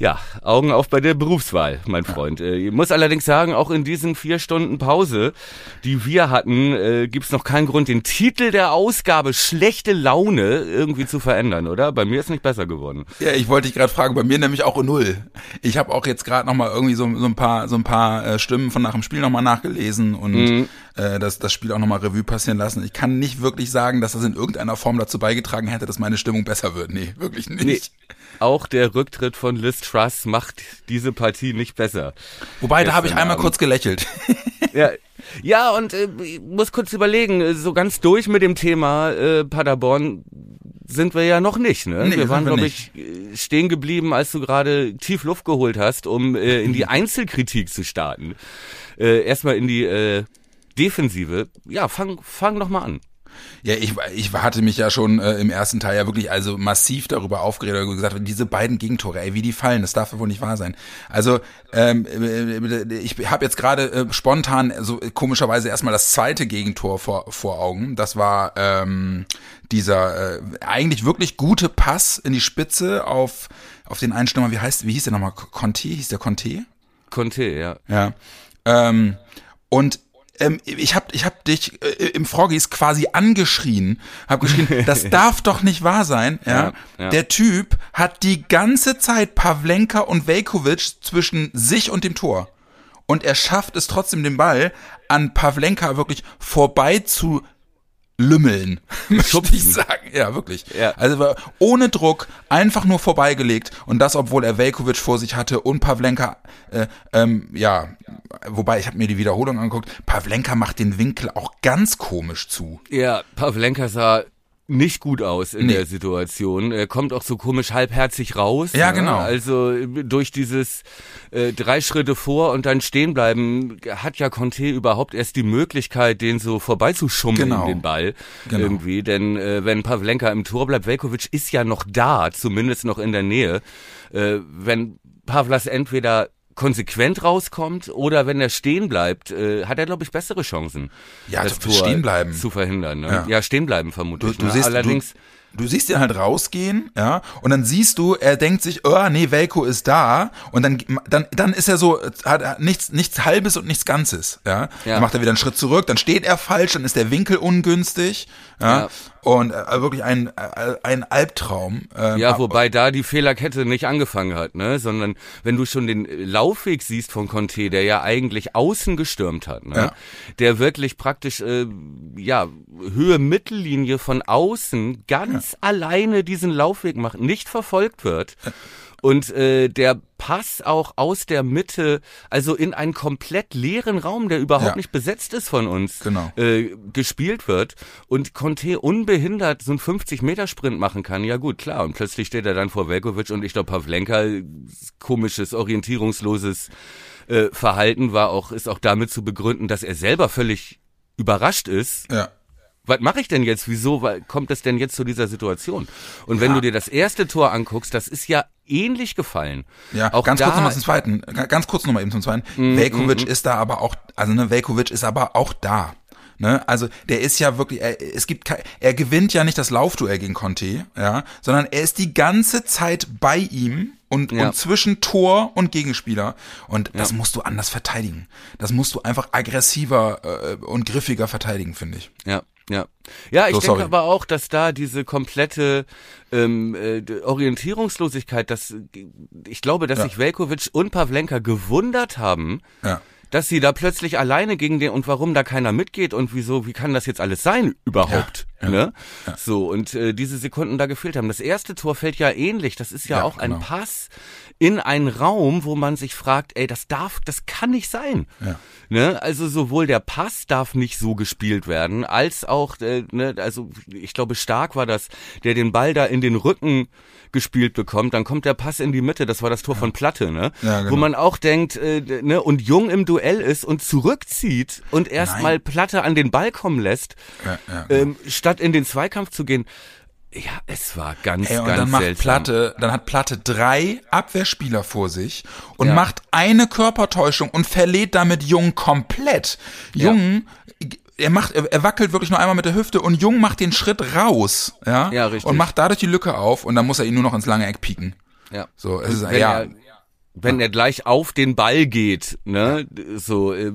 Ja, Augen auf bei der Berufswahl, mein Freund. Äh, ich muss allerdings sagen, auch in diesen vier Stunden Pause, die wir hatten, äh, gibt's noch keinen Grund, den Titel der Ausgabe schlechte Laune irgendwie zu verändern, oder? Bei mir ist nicht besser geworden. Ja, ich wollte dich gerade fragen, bei mir nämlich auch null. Ich habe auch jetzt gerade noch mal irgendwie so, so ein paar so ein paar äh, Stimmen von nach dem Spiel noch mal nachgelesen und Mhm. äh, das das Spiel auch noch mal Revue passieren lassen. Ich kann nicht wirklich sagen, dass das in irgendeiner Form dazu beigetragen hätte, dass meine Stimmung besser wird. Nee, wirklich nicht. Auch der Rücktritt von Liz Truss macht diese Partie nicht besser. Wobei, da habe ich einmal Abend. kurz gelächelt. Ja, ja und äh, ich muss kurz überlegen, äh, so ganz durch mit dem Thema äh, Paderborn sind wir ja noch nicht. Ne? Nee, wir waren, glaube ich, äh, stehen geblieben, als du gerade tief Luft geholt hast, um äh, in die Einzelkritik zu starten. Äh, erstmal in die äh, Defensive. Ja, fang, fang doch mal an. Ja, ich, ich hatte mich ja schon äh, im ersten Teil ja wirklich also massiv darüber aufgeregt und gesagt, diese beiden Gegentore, ey, wie die fallen, das darf ja wohl nicht wahr sein. Also ähm, äh, ich habe jetzt gerade äh, spontan so äh, komischerweise erstmal das zweite Gegentor vor, vor Augen. Das war ähm, dieser äh, eigentlich wirklich gute Pass in die Spitze auf auf den einen Stürmer, wie heißt, wie hieß der nochmal? Conte? Hieß der Conte? Conte, ja. Ja. Ähm, und ähm, ich habe ich hab dich äh, im Froggies quasi angeschrien, habe geschrien, das darf doch nicht wahr sein. Ja? Ja, ja. Der Typ hat die ganze Zeit Pavlenka und Velkovic zwischen sich und dem Tor. Und er schafft es trotzdem, den Ball an Pavlenka wirklich vorbei zu lümmeln, möchte ich sagen. Ja, wirklich. Ja. Also ohne Druck, einfach nur vorbeigelegt und das, obwohl er Velkovic vor sich hatte und Pavlenka, äh, ähm, ja, wobei ich habe mir die Wiederholung angeguckt, Pavlenka macht den Winkel auch ganz komisch zu. Ja, Pavlenka sah nicht gut aus in Nee. der Situation. Er kommt auch so komisch halbherzig raus. Ja, ne? genau. Also äh, durch dieses äh, drei Schritte vor und dann stehen bleiben, hat ja Conte überhaupt erst die Möglichkeit, den so vorbeizuschummeln, Genau. den Ball. Genau. Irgendwie. Denn äh, wenn Pavlenka im Tor bleibt, Velkovic ist ja noch da, zumindest noch in der Nähe. Äh, wenn Pavlas entweder konsequent rauskommt oder wenn er stehen bleibt, äh, hat er glaube ich bessere Chancen. Ja, das zu- stehen bleiben. zu verhindern. Ne? Ja. Ja. stehen bleiben Du, vermutlich. du ne? siehst, Allerdings du, du siehst ihn halt rausgehen, ja, und dann siehst du, er denkt sich, oh, nee, Velko ist da, und dann, dann, dann ist er so, hat hat nichts, nichts Halbes und nichts Ganzes, ja. Ja. Dann macht er wieder einen Schritt zurück, dann steht er falsch, dann ist der Winkel ungünstig, ja. Ja. Und äh, wirklich ein, äh, ein Albtraum. Ähm, Ja, wobei da die Fehlerkette nicht angefangen hat, ne? Sondern wenn du schon den Laufweg siehst von Conte, der ja eigentlich außen gestürmt hat, ne? Ja. Der wirklich praktisch äh, ja Höhe Mittellinie von außen ganz alleine diesen Laufweg macht, nicht verfolgt wird. Und äh, der Pass auch aus der Mitte, also in einen komplett leeren Raum, der überhaupt Ja. nicht besetzt ist von uns, Genau. äh, gespielt wird und Conte unbehindert so einen 50-Meter-Sprint machen kann, ja gut, klar. Und plötzlich steht er dann vor Velkovic und ich glaube, Pavlenka, komisches, orientierungsloses äh, Verhalten war auch, ist auch damit zu begründen, dass er selber völlig überrascht ist. ja. Was mache ich denn jetzt? Wieso kommt es denn jetzt zu dieser Situation? Und wenn Ja. du dir das erste Tor anguckst, das ist ja ähnlich gefallen. Ja, auch ganz kurz nochmal zum zweiten. Ga- Ganz kurz nochmal eben zum zweiten. Velkovic ist da aber auch, also ne, Velkovic ist aber auch da. Ne? Also der ist ja wirklich, er, es gibt er gewinnt ja nicht das Laufduell gegen Conte, ja, sondern er ist die ganze Zeit bei ihm und, Ja. und zwischen Tor und Gegenspieler. Und das Ja. musst du anders verteidigen. Das musst du einfach aggressiver äh, und griffiger verteidigen, finde ich. Ja, ja. Ja, ich So, denke sorry. aber auch, dass da diese komplette ähm, äh, Orientierungslosigkeit, dass ich glaube, dass Ja. sich Velkovic und Pavlenka gewundert haben, Ja. dass sie da plötzlich alleine gegen den und warum da keiner mitgeht und wieso, wie kann das jetzt alles sein überhaupt? Ja, ne? So, und äh, diese Sekunden da gefehlt haben. Das erste Tor fällt ja ähnlich. Das ist ja, auch ein genau. Pass in einen Raum, wo man sich fragt, ey, das darf, das kann nicht sein. Ja. Ne? Also sowohl der Pass darf nicht so gespielt werden, als auch, äh, ne, also ich glaube, Stark war das, der den Ball da in den Rücken gespielt bekommt, dann kommt der Pass in die Mitte, das war das Tor von Platte, ne? Ja, genau. Wo man auch denkt, äh, ne, und Jung im Duell ist und zurückzieht und erstmal Platte an den Ball kommen lässt, Ja, ja, ähm, statt in den Zweikampf zu gehen. Ja, es war ganz, Ey, und ganz dann macht seltsam. Platte, dann hat Platte drei Abwehrspieler vor sich und Ja. macht eine Körpertäuschung und verlädt damit Jung komplett. Ja. Jung, er macht, er, wackelt wirklich nur einmal mit der Hüfte und Jung macht den Schritt raus, ja, Ja, richtig. und macht dadurch die Lücke auf und dann muss er ihn nur noch ins lange Eck pieken. Ja. So, es ist wenn ja, er, wenn er gleich auf den Ball geht, ne, so, äh,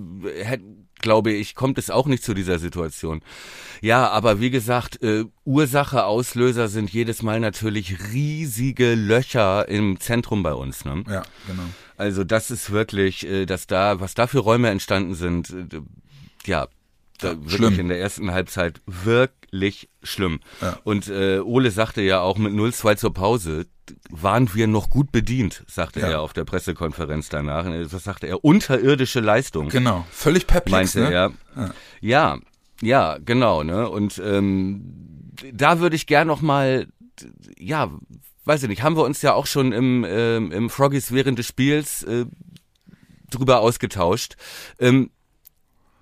glaube ich, kommt es auch nicht zu dieser Situation. Ja, aber wie gesagt, äh, Ursache, Auslöser sind jedes Mal natürlich riesige Löcher im Zentrum bei uns. Ne? ja, genau. Also das ist wirklich, äh, dass da, was da für Räume entstanden sind, äh, ja, da wirklich schlimm. in der ersten Halbzeit wirklich schlimm. Ja. Und äh, Ole sagte ja auch mit 0-2 zur Pause, waren wir noch gut bedient, sagte Ja. er auf der Pressekonferenz danach. Das sagte er, unterirdische Leistung. Genau, völlig perplex, meinte ne? er. Ja, ja, genau, ne? Und ähm, da würde ich gern noch mal, ja, weiß ich nicht, haben wir uns ja auch schon im, ähm, im Froggies während des Spiels äh, drüber ausgetauscht. Ähm,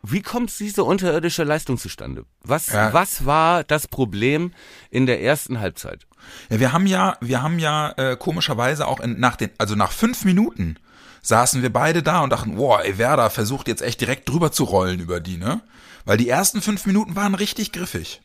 wie kommt diese unterirdische Leistung zustande? Was, Ja. was war das Problem in der ersten Halbzeit? Ja, wir haben ja, wir haben ja äh, komischerweise auch in, nach den, also nach fünf Minuten saßen wir beide da und dachten, boah, ey, Werder versucht jetzt echt direkt drüber zu rollen über die, ne? Weil die ersten fünf Minuten waren richtig griffig.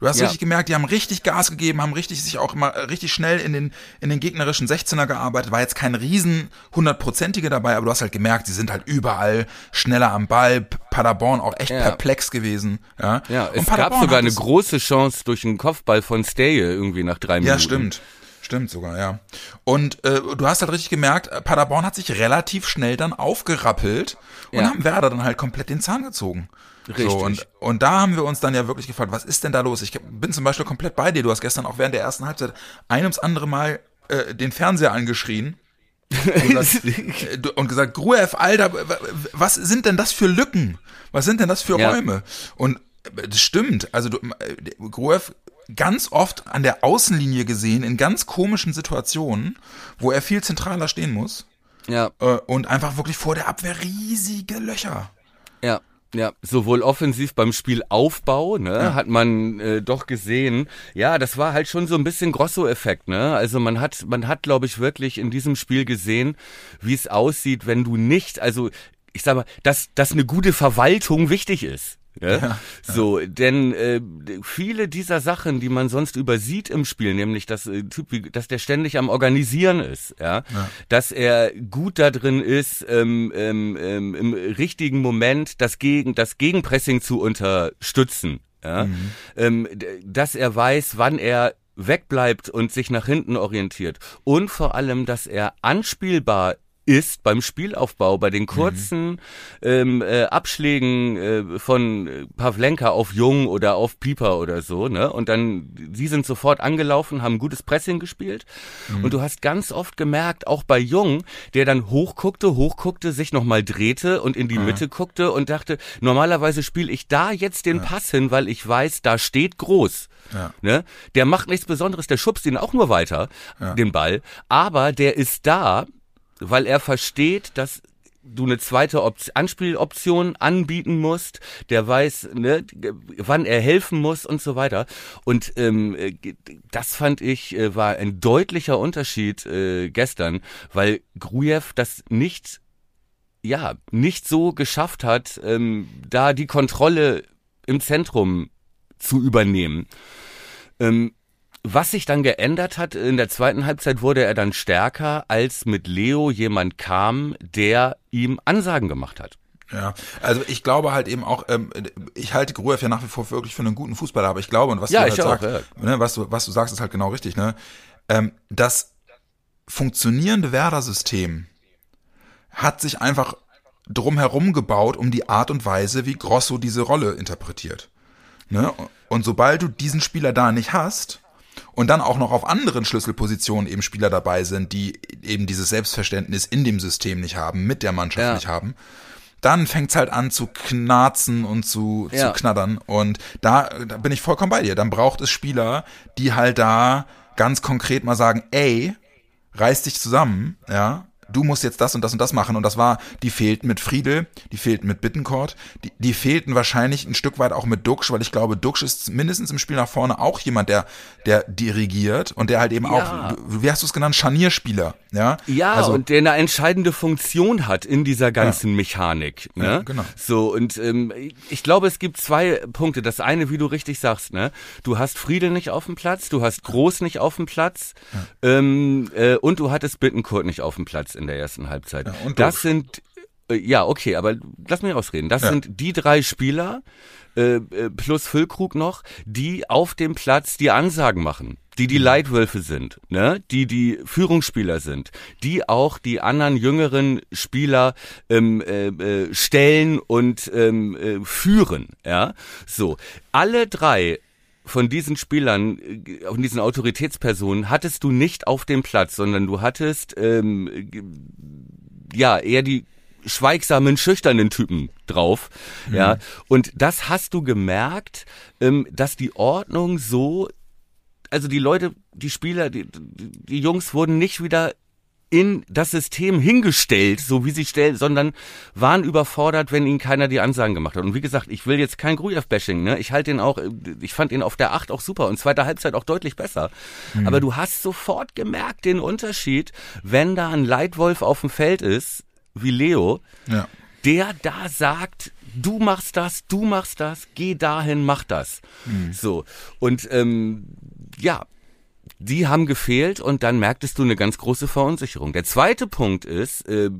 Du hast Ja. richtig gemerkt, die haben richtig Gas gegeben, haben richtig sich auch immer äh, richtig schnell in den in den gegnerischen 16er gearbeitet. War jetzt kein riesen hundertprozentige dabei, aber du hast halt gemerkt, sie sind halt überall schneller am Ball. Paderborn auch echt Ja. perplex gewesen. Ja, Ja, es gab sogar eine große Chance durch einen Kopfball von Steje irgendwie nach drei Minuten. Ja, stimmt. Stimmt sogar, ja. Und äh, du hast halt richtig gemerkt, äh, Paderborn hat sich relativ schnell dann aufgerappelt und Ja. haben Werder dann halt komplett den Zahn gezogen. Richtig. So, und, und da haben wir uns dann ja wirklich gefragt, was ist denn da los? Ich bin zum Beispiel komplett bei dir. Du hast gestern auch während der ersten Halbzeit ein ums andere Mal äh, den Fernseher angeschrien. Und gesagt, äh, du- und gesagt, Gruev, Alter, was sind denn das für Lücken? Was sind denn das für Ja. Räume? Und äh, das stimmt, also du, äh, Gruev ganz oft an der Außenlinie gesehen, in ganz komischen Situationen, wo er viel zentraler stehen muss Ja, und einfach wirklich vor der Abwehr riesige Löcher. Ja, ja, sowohl offensiv beim Spielaufbau, ne, hat man äh, doch gesehen. Ja, das war halt schon so ein bisschen Grosso-Effekt, ne? Also man hat, man hat, glaube ich, wirklich in diesem Spiel gesehen, wie es aussieht, wenn du nicht, also ich sag mal, dass, dass eine gute Verwaltung wichtig ist. Ja, so, denn äh, viele dieser Sachen, die man sonst übersieht im Spiel, nämlich dass äh, Typ, wie, dass der ständig am Organisieren ist, ja, dass er gut da drin ist, ähm, ähm, ähm, im richtigen Moment das gegen das Gegenpressing zu unterstützen, ja, ähm, d- dass er weiß, wann er wegbleibt und sich nach hinten orientiert. Und vor allem, dass er anspielbar ist beim Spielaufbau, bei den kurzen ähm, äh, Abschlägen äh, von Pavlenka auf Jung oder auf Pieper oder so, ne? Und dann, sie sind sofort angelaufen, haben gutes Pressing gespielt. Und du hast ganz oft gemerkt, auch bei Jung, der dann hochguckte, hochguckte, sich nochmal drehte und in die Mitte guckte und dachte, normalerweise spiele ich da jetzt den Pass hin, weil ich weiß, da steht groß. Ja. Ne? Der macht nichts Besonderes, der schubst ihn auch nur weiter, den Ball. Aber der ist da, weil er versteht, dass du eine zweite Op Anspieloption anbieten musst, der weiß, ne, wann er helfen muss und so weiter. Und ähm, äh, das fand ich äh, war ein deutlicher Unterschied äh, gestern, weil Grujew das nicht ja, nicht so geschafft hat, ähm, da die Kontrolle im Zentrum zu übernehmen. Ähm, was sich dann geändert hat, in der zweiten Halbzeit wurde er dann stärker, als mit Leo jemand kam, der ihm Ansagen gemacht hat. Ja, also ich glaube halt eben auch, ähm, ich halte Gruev ja nach wie vor wirklich für einen guten Fußballer, aber ich glaube, und was Ja, du halt auch, sagst, ne, was du, was du sagst, ist halt genau richtig, ne? Ähm, das funktionierende Werder-System hat sich einfach drumherum gebaut um die Art und Weise, wie Grosso diese Rolle interpretiert. Ne? Und sobald du diesen Spieler da nicht hast und dann auch noch auf anderen Schlüsselpositionen eben Spieler dabei sind, die eben dieses Selbstverständnis in dem System nicht haben, mit der Mannschaft Ja. nicht haben, dann fängt's halt an zu knarzen und zu, Ja. zu knattern. Und da, da bin ich vollkommen bei dir. Dann braucht es Spieler, die halt da ganz konkret mal sagen, ey, reiß dich zusammen, ja, du musst jetzt das und das und das machen. Und das war, die fehlten mit Friedel, die fehlten mit Bittencourt, die, die fehlten wahrscheinlich ein Stück weit auch mit Duxch, weil ich glaube, Duxch ist mindestens im Spiel nach vorne auch jemand, der, der dirigiert und der halt eben Ja. auch, wie hast du es genannt, Scharnierspieler, ja? Ja, also, und der eine entscheidende Funktion hat in dieser ganzen Mechanik. Ne? Ja, genau. So, und ähm, ich glaube, es gibt zwei Punkte. Das eine, wie du richtig sagst, ne? Du hast Friedel nicht auf dem Platz, du hast Groß nicht auf dem Platz ähm, äh, und du hattest Bittenkurt nicht auf dem Platz in der ersten Halbzeit. Ja, und das sind äh, ja, okay, aber lass mich ausreden. Das Ja. sind die drei Spieler äh, äh, plus Füllkrug noch, die auf dem Platz die Ansagen machen, die Mhm. die Leitwölfe sind, ne? die die Führungsspieler sind, die auch die anderen jüngeren Spieler ähm, äh, äh, stellen und ähm, äh, führen. Ja, so alle drei von diesen Spielern, äh, von diesen Autoritätspersonen, hattest du nicht auf dem Platz, sondern du hattest ähm, ja eher die schweigsamen, schüchternen Typen drauf. Mhm. Ja. Und das hast du gemerkt, ähm, dass die Ordnung so, also die Leute, die Spieler, die, die Jungs wurden nicht wieder in das System hingestellt, so wie sie stellen, sondern waren überfordert, wenn ihnen keiner die Ansagen gemacht hat. Und wie gesagt, ich will jetzt kein Grujew-Bashing, ne? Ich halte ihn auch, ich fand ihn auf der Acht auch super und zweite Halbzeit auch deutlich besser. Mhm. Aber du hast sofort gemerkt den Unterschied, wenn da ein Leitwolf auf dem Feld ist, wie Leo, ja. der da sagt, du machst das, du machst das, geh dahin, mach das. Mhm. So. Und ähm, ja, die haben gefehlt und dann merktest du eine ganz große Verunsicherung. Der zweite Punkt ist, äh,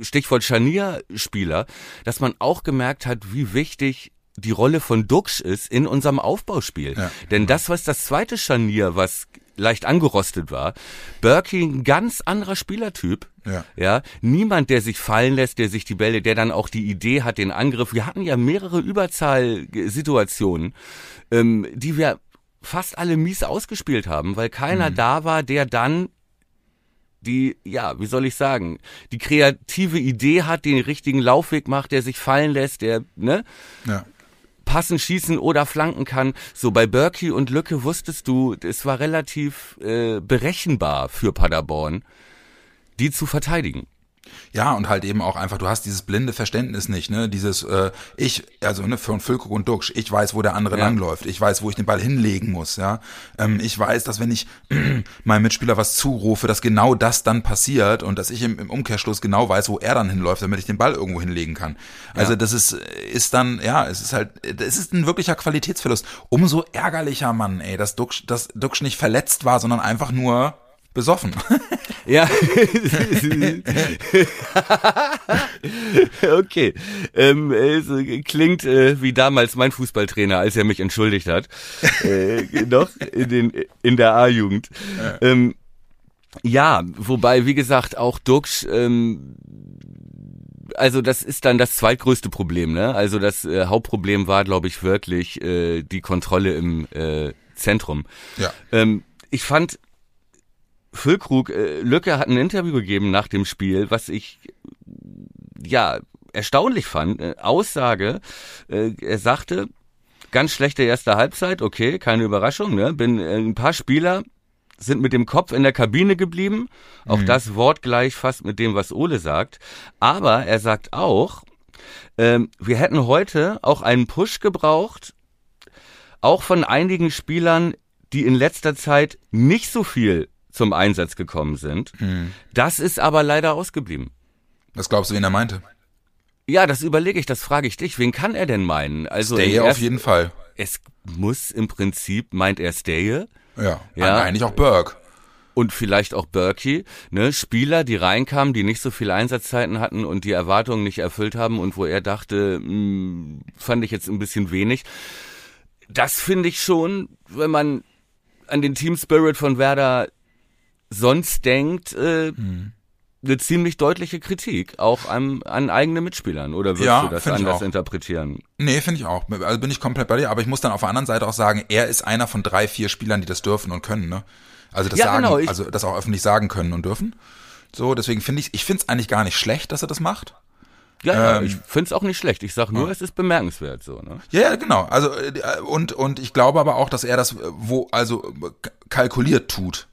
Stichwort Scharnierspieler, dass man auch gemerkt hat, wie wichtig die Rolle von Dux ist in unserem Aufbauspiel. Ja. Denn das, was das zweite Scharnier, was leicht angerostet war, Berkey ein ganz anderer Spielertyp. Ja. ja, niemand, der sich fallen lässt, der sich die Bälle, der dann auch die Idee hat, den Angriff. Wir hatten ja mehrere Überzahlsituationen, ähm, die wir fast alle mies ausgespielt haben, weil keiner mhm. da war, der dann die, ja, wie soll ich sagen, die kreative Idee hat, den richtigen Laufweg macht, der sich fallen lässt, der, ne? Ja. Passen, schießen oder flanken kann. So bei Berkey und Lücke wusstest du, es war relativ äh, berechenbar für Paderborn, die zu verteidigen. Ja, und halt eben auch einfach, du hast dieses blinde Verständnis nicht, ne? Dieses, äh, ich, also ne, von Füllkrug und Duxch, ich weiß, wo der andere ja. langläuft, ich weiß, wo ich den Ball hinlegen muss, ja. Ähm, ich weiß, dass wenn ich meinem Mitspieler was zurufe, dass genau das dann passiert und dass ich im, im Umkehrschluss genau weiß, wo er dann hinläuft, damit ich den Ball irgendwo hinlegen kann. Also ja. das ist, ist dann, ja, es ist halt, es ist ein wirklicher Qualitätsverlust. Umso ärgerlicher, Mann, ey, dass Duxch, dass Duxch nicht verletzt war, sondern einfach nur besoffen. Ja. okay. Ähm, es klingt äh, wie damals mein Fußballtrainer, als er mich entschuldigt hat. Äh, noch in, den, in der A-Jugend. Ja. Ähm, ja, wobei, wie gesagt, auch Dux, ähm, also das ist dann das zweitgrößte Problem, ne? Also das äh, Hauptproblem war, glaube ich, wirklich äh, die Kontrolle im äh, Zentrum. Ja. Ähm, ich fand Füllkrug, äh, Lücke hat ein Interview gegeben nach dem Spiel, was ich ja erstaunlich fand. Äh, Aussage, äh, er sagte, ganz schlechte erste Halbzeit, okay, keine Überraschung, ne? Bin äh, ein paar Spieler sind mit dem Kopf in der Kabine geblieben. Auch mhm. das wortgleich fast mit dem, was Ole sagt. Aber er sagt auch, ähm, wir hätten heute auch einen Push gebraucht, auch von einigen Spielern, die in letzter Zeit nicht so viel zum Einsatz gekommen sind. Mhm. Das ist aber leider ausgeblieben. Was glaubst du, wen er meinte? Ja, das überlege ich, das frage ich dich. Wen kann er denn meinen? Also Stay auf jeden Fall. Es muss im Prinzip, meint er Stay. Ja, ja. eigentlich auch Burke. Und vielleicht auch Berkey, ne? Spieler, die reinkamen, die nicht so viele Einsatzzeiten hatten und die Erwartungen nicht erfüllt haben und wo er dachte, mh, hm, fand ich jetzt ein bisschen wenig. Das finde ich schon, wenn man an den Team Spirit von Werder sonst denkt, äh, hm. eine ziemlich deutliche Kritik, auch an, an eigene Mitspielern. Oder würdest ja, du das anders interpretieren? Nee, finde ich auch. Also bin ich komplett bei dir, aber ich muss dann auf der anderen Seite auch sagen, er ist einer von drei, vier Spielern, die das dürfen und können, ne? Also das ja, sagen, genau, also das auch öffentlich sagen können und dürfen. So, deswegen finde ich, ich finde es eigentlich gar nicht schlecht, dass er das macht. Ja, ähm, ich finde es auch nicht schlecht. Ich sag nur, ja. es ist bemerkenswert so. Ne? Ja, ja, genau. Also äh, und und ich glaube aber auch, dass er das wo also kalkuliert tut.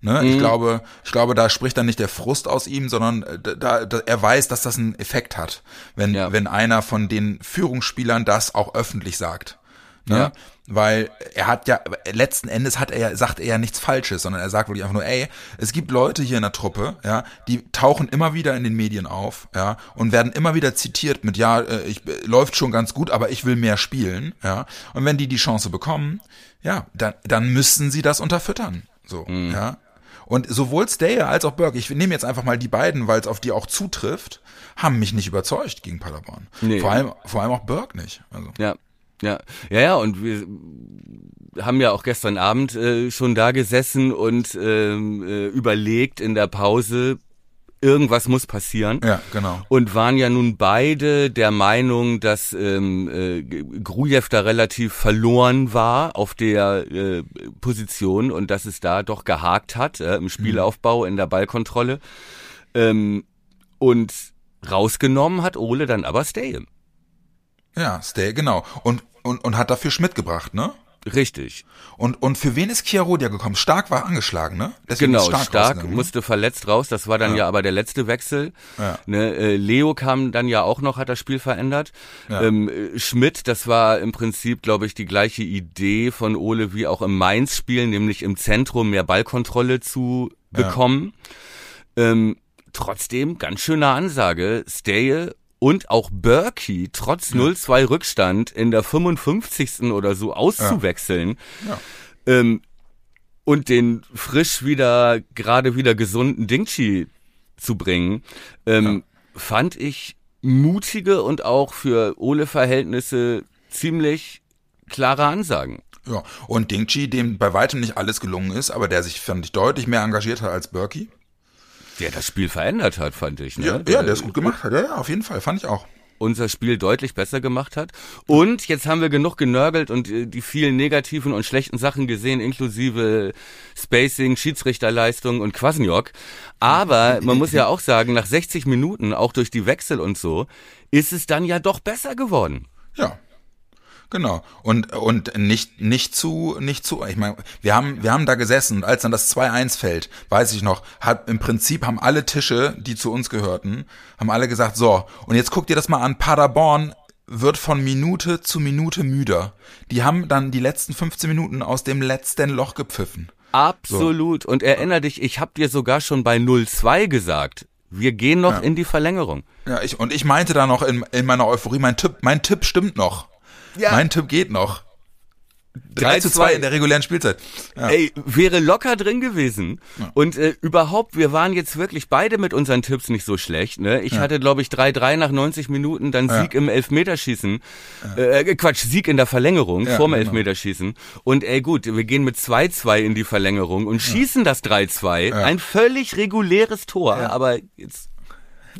Ne? Mhm. Ich glaube, ich glaube, da spricht dann nicht der Frust aus ihm, sondern äh, da, da, er weiß, dass das einen Effekt hat, wenn ja. wenn einer von den Führungsspielern das auch öffentlich sagt. Ne? Ja. Weil er hat ja, letzten Endes hat er, sagt er ja nichts Falsches, sondern er sagt wirklich einfach nur, ey, es gibt Leute hier in der Truppe, ja, die tauchen immer wieder in den Medien auf, ja, und werden immer wieder zitiert mit, ja, äh, ich, läuft schon ganz gut, aber ich will mehr spielen, ja. Und wenn die die Chance bekommen, ja, dann, dann müssen sie das unterfüttern, so, mhm. ja. Und sowohl Stayer als auch Burke, ich nehme jetzt einfach mal die beiden, weil es auf die auch zutrifft, haben mich nicht überzeugt gegen Paderborn. Nee. Vor allem, vor allem auch Burke nicht. Also. Ja. Ja, ja, ja, und wir haben ja auch gestern Abend äh, schon da gesessen und ähm, äh, überlegt in der Pause, irgendwas muss passieren. Ja, genau. Und waren ja nun beide der Meinung, dass ähm, äh, Grujew da relativ verloren war auf der äh, Position und dass es da doch gehakt hat äh, im Spielaufbau, in der Ballkontrolle. Ähm, und rausgenommen hat Ole dann aber Stay. Ja, Stay, genau. Und, und, und hat dafür Schmidt gebracht, ne? Richtig. Und, und für wen ist Chiarodia gekommen? Stark war angeschlagen, ne? Deswegen genau, Stark, rausgegangen, ne? musste verletzt raus. Das war dann ja, Ja. aber der letzte Wechsel. Ja. Ne, äh, Leo kam dann ja auch noch, hat das Spiel verändert. Ja. Ähm, äh, Schmidt, das war im Prinzip, glaube ich, die gleiche Idee von Ole wie auch im Mainz-Spiel, nämlich im Zentrum mehr Ballkontrolle zu bekommen. Ähm, trotzdem, ganz schöne Ansage, Steje und auch Berkey trotz 0-2 Rückstand in der 55. oder so auszuwechseln. Ja. Ähm, und den frisch wieder, gerade wieder gesunden Dingchi zu bringen, ähm, fand ich mutige und auch für Ole-Verhältnisse ziemlich klare Ansagen. Ja. Und Dingchi, dem bei weitem nicht alles gelungen ist, aber der sich, fand ich, deutlich mehr engagiert hat als Berkey. Der das Spiel verändert hat, fand ich. Ne? Ja, ja, der es gut gemacht hat. Ja, ja, auf jeden Fall, fand ich auch. unser Spiel deutlich besser gemacht hat. Und jetzt haben wir genug genörgelt und äh, die vielen negativen und schlechten Sachen gesehen, inklusive Spacing, Schiedsrichterleistung und Kwasniok. Aber man muss ja auch sagen, nach 60 Minuten, auch durch die Wechsel und so, ist es dann ja doch besser geworden. Ja. Genau. Und, und nicht, nicht zu, nicht zu, ich meine, wir haben, wir haben da gesessen und als dann das 2-1 fällt, weiß ich noch, hat, im Prinzip haben alle Tische, die zu uns gehörten, haben alle gesagt, so, und jetzt guck dir das mal an, Paderborn wird von Minute zu Minute müder. Die haben dann die letzten 15 Minuten aus dem letzten Loch gepfiffen. Absolut. Und erinner dich, ich habe dir sogar schon bei 0-2 gesagt, wir gehen noch Ja. in die Verlängerung. Ja, ich, und ich meinte da noch in, in meiner Euphorie, mein Tipp, mein Tipp stimmt noch. Ja. Mein Tipp geht noch. 3 zu 2 in der regulären Spielzeit. Ja. Ey, wäre locker drin gewesen. Und äh, überhaupt, wir waren jetzt wirklich beide mit unseren Tipps nicht so schlecht. Ne? Ich hatte, glaube ich, 3-3 nach 90 Minuten, dann Sieg im Elfmeterschießen. Äh, Quatsch, Sieg in der Verlängerung, Ja, vorm genau. Elfmeterschießen. Und ey gut, wir gehen mit 2-2 in die Verlängerung und schießen das 3-2. Ein völlig reguläres Tor, aber jetzt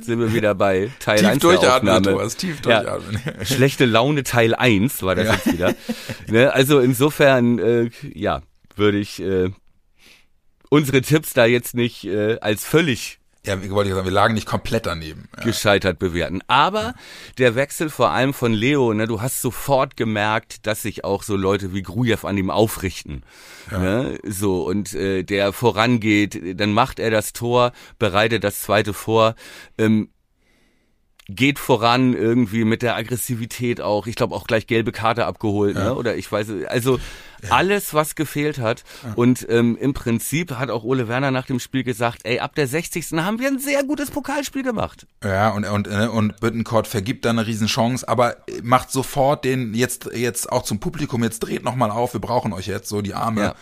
sind wir wieder bei Teil Tief 1 der durchatmen, Aufnahme. Thomas, tief Ja. durchatmen. Schlechte Laune Teil 1 war das jetzt wieder. Ne, also insofern, äh, ja, würde ich äh, unsere Tipps da jetzt nicht äh, als völlig Ja, wie wollte ich sagen, wir lagen nicht komplett daneben. Ja. gescheitert bewerten. Aber der Wechsel vor allem von Leo, ne, du hast sofort gemerkt, dass sich auch so Leute wie Grujew an ihm aufrichten. Ne, so, und äh, der vorangeht, dann macht er das Tor, bereitet das zweite vor. Ähm, geht voran irgendwie mit der Aggressivität auch. Ich glaube auch gleich gelbe Karte abgeholt, ne? Oder ich weiß, also alles, was gefehlt hat. Und ähm, im Prinzip hat auch Ole Werner nach dem Spiel gesagt, ey, ab der 60. haben wir ein sehr gutes Pokalspiel gemacht. Ja, und, und, äh, und Bittencourt vergibt da eine Riesenchance, aber macht sofort den, jetzt, jetzt auch zum Publikum, jetzt dreht nochmal auf, wir brauchen euch jetzt, so die Arme.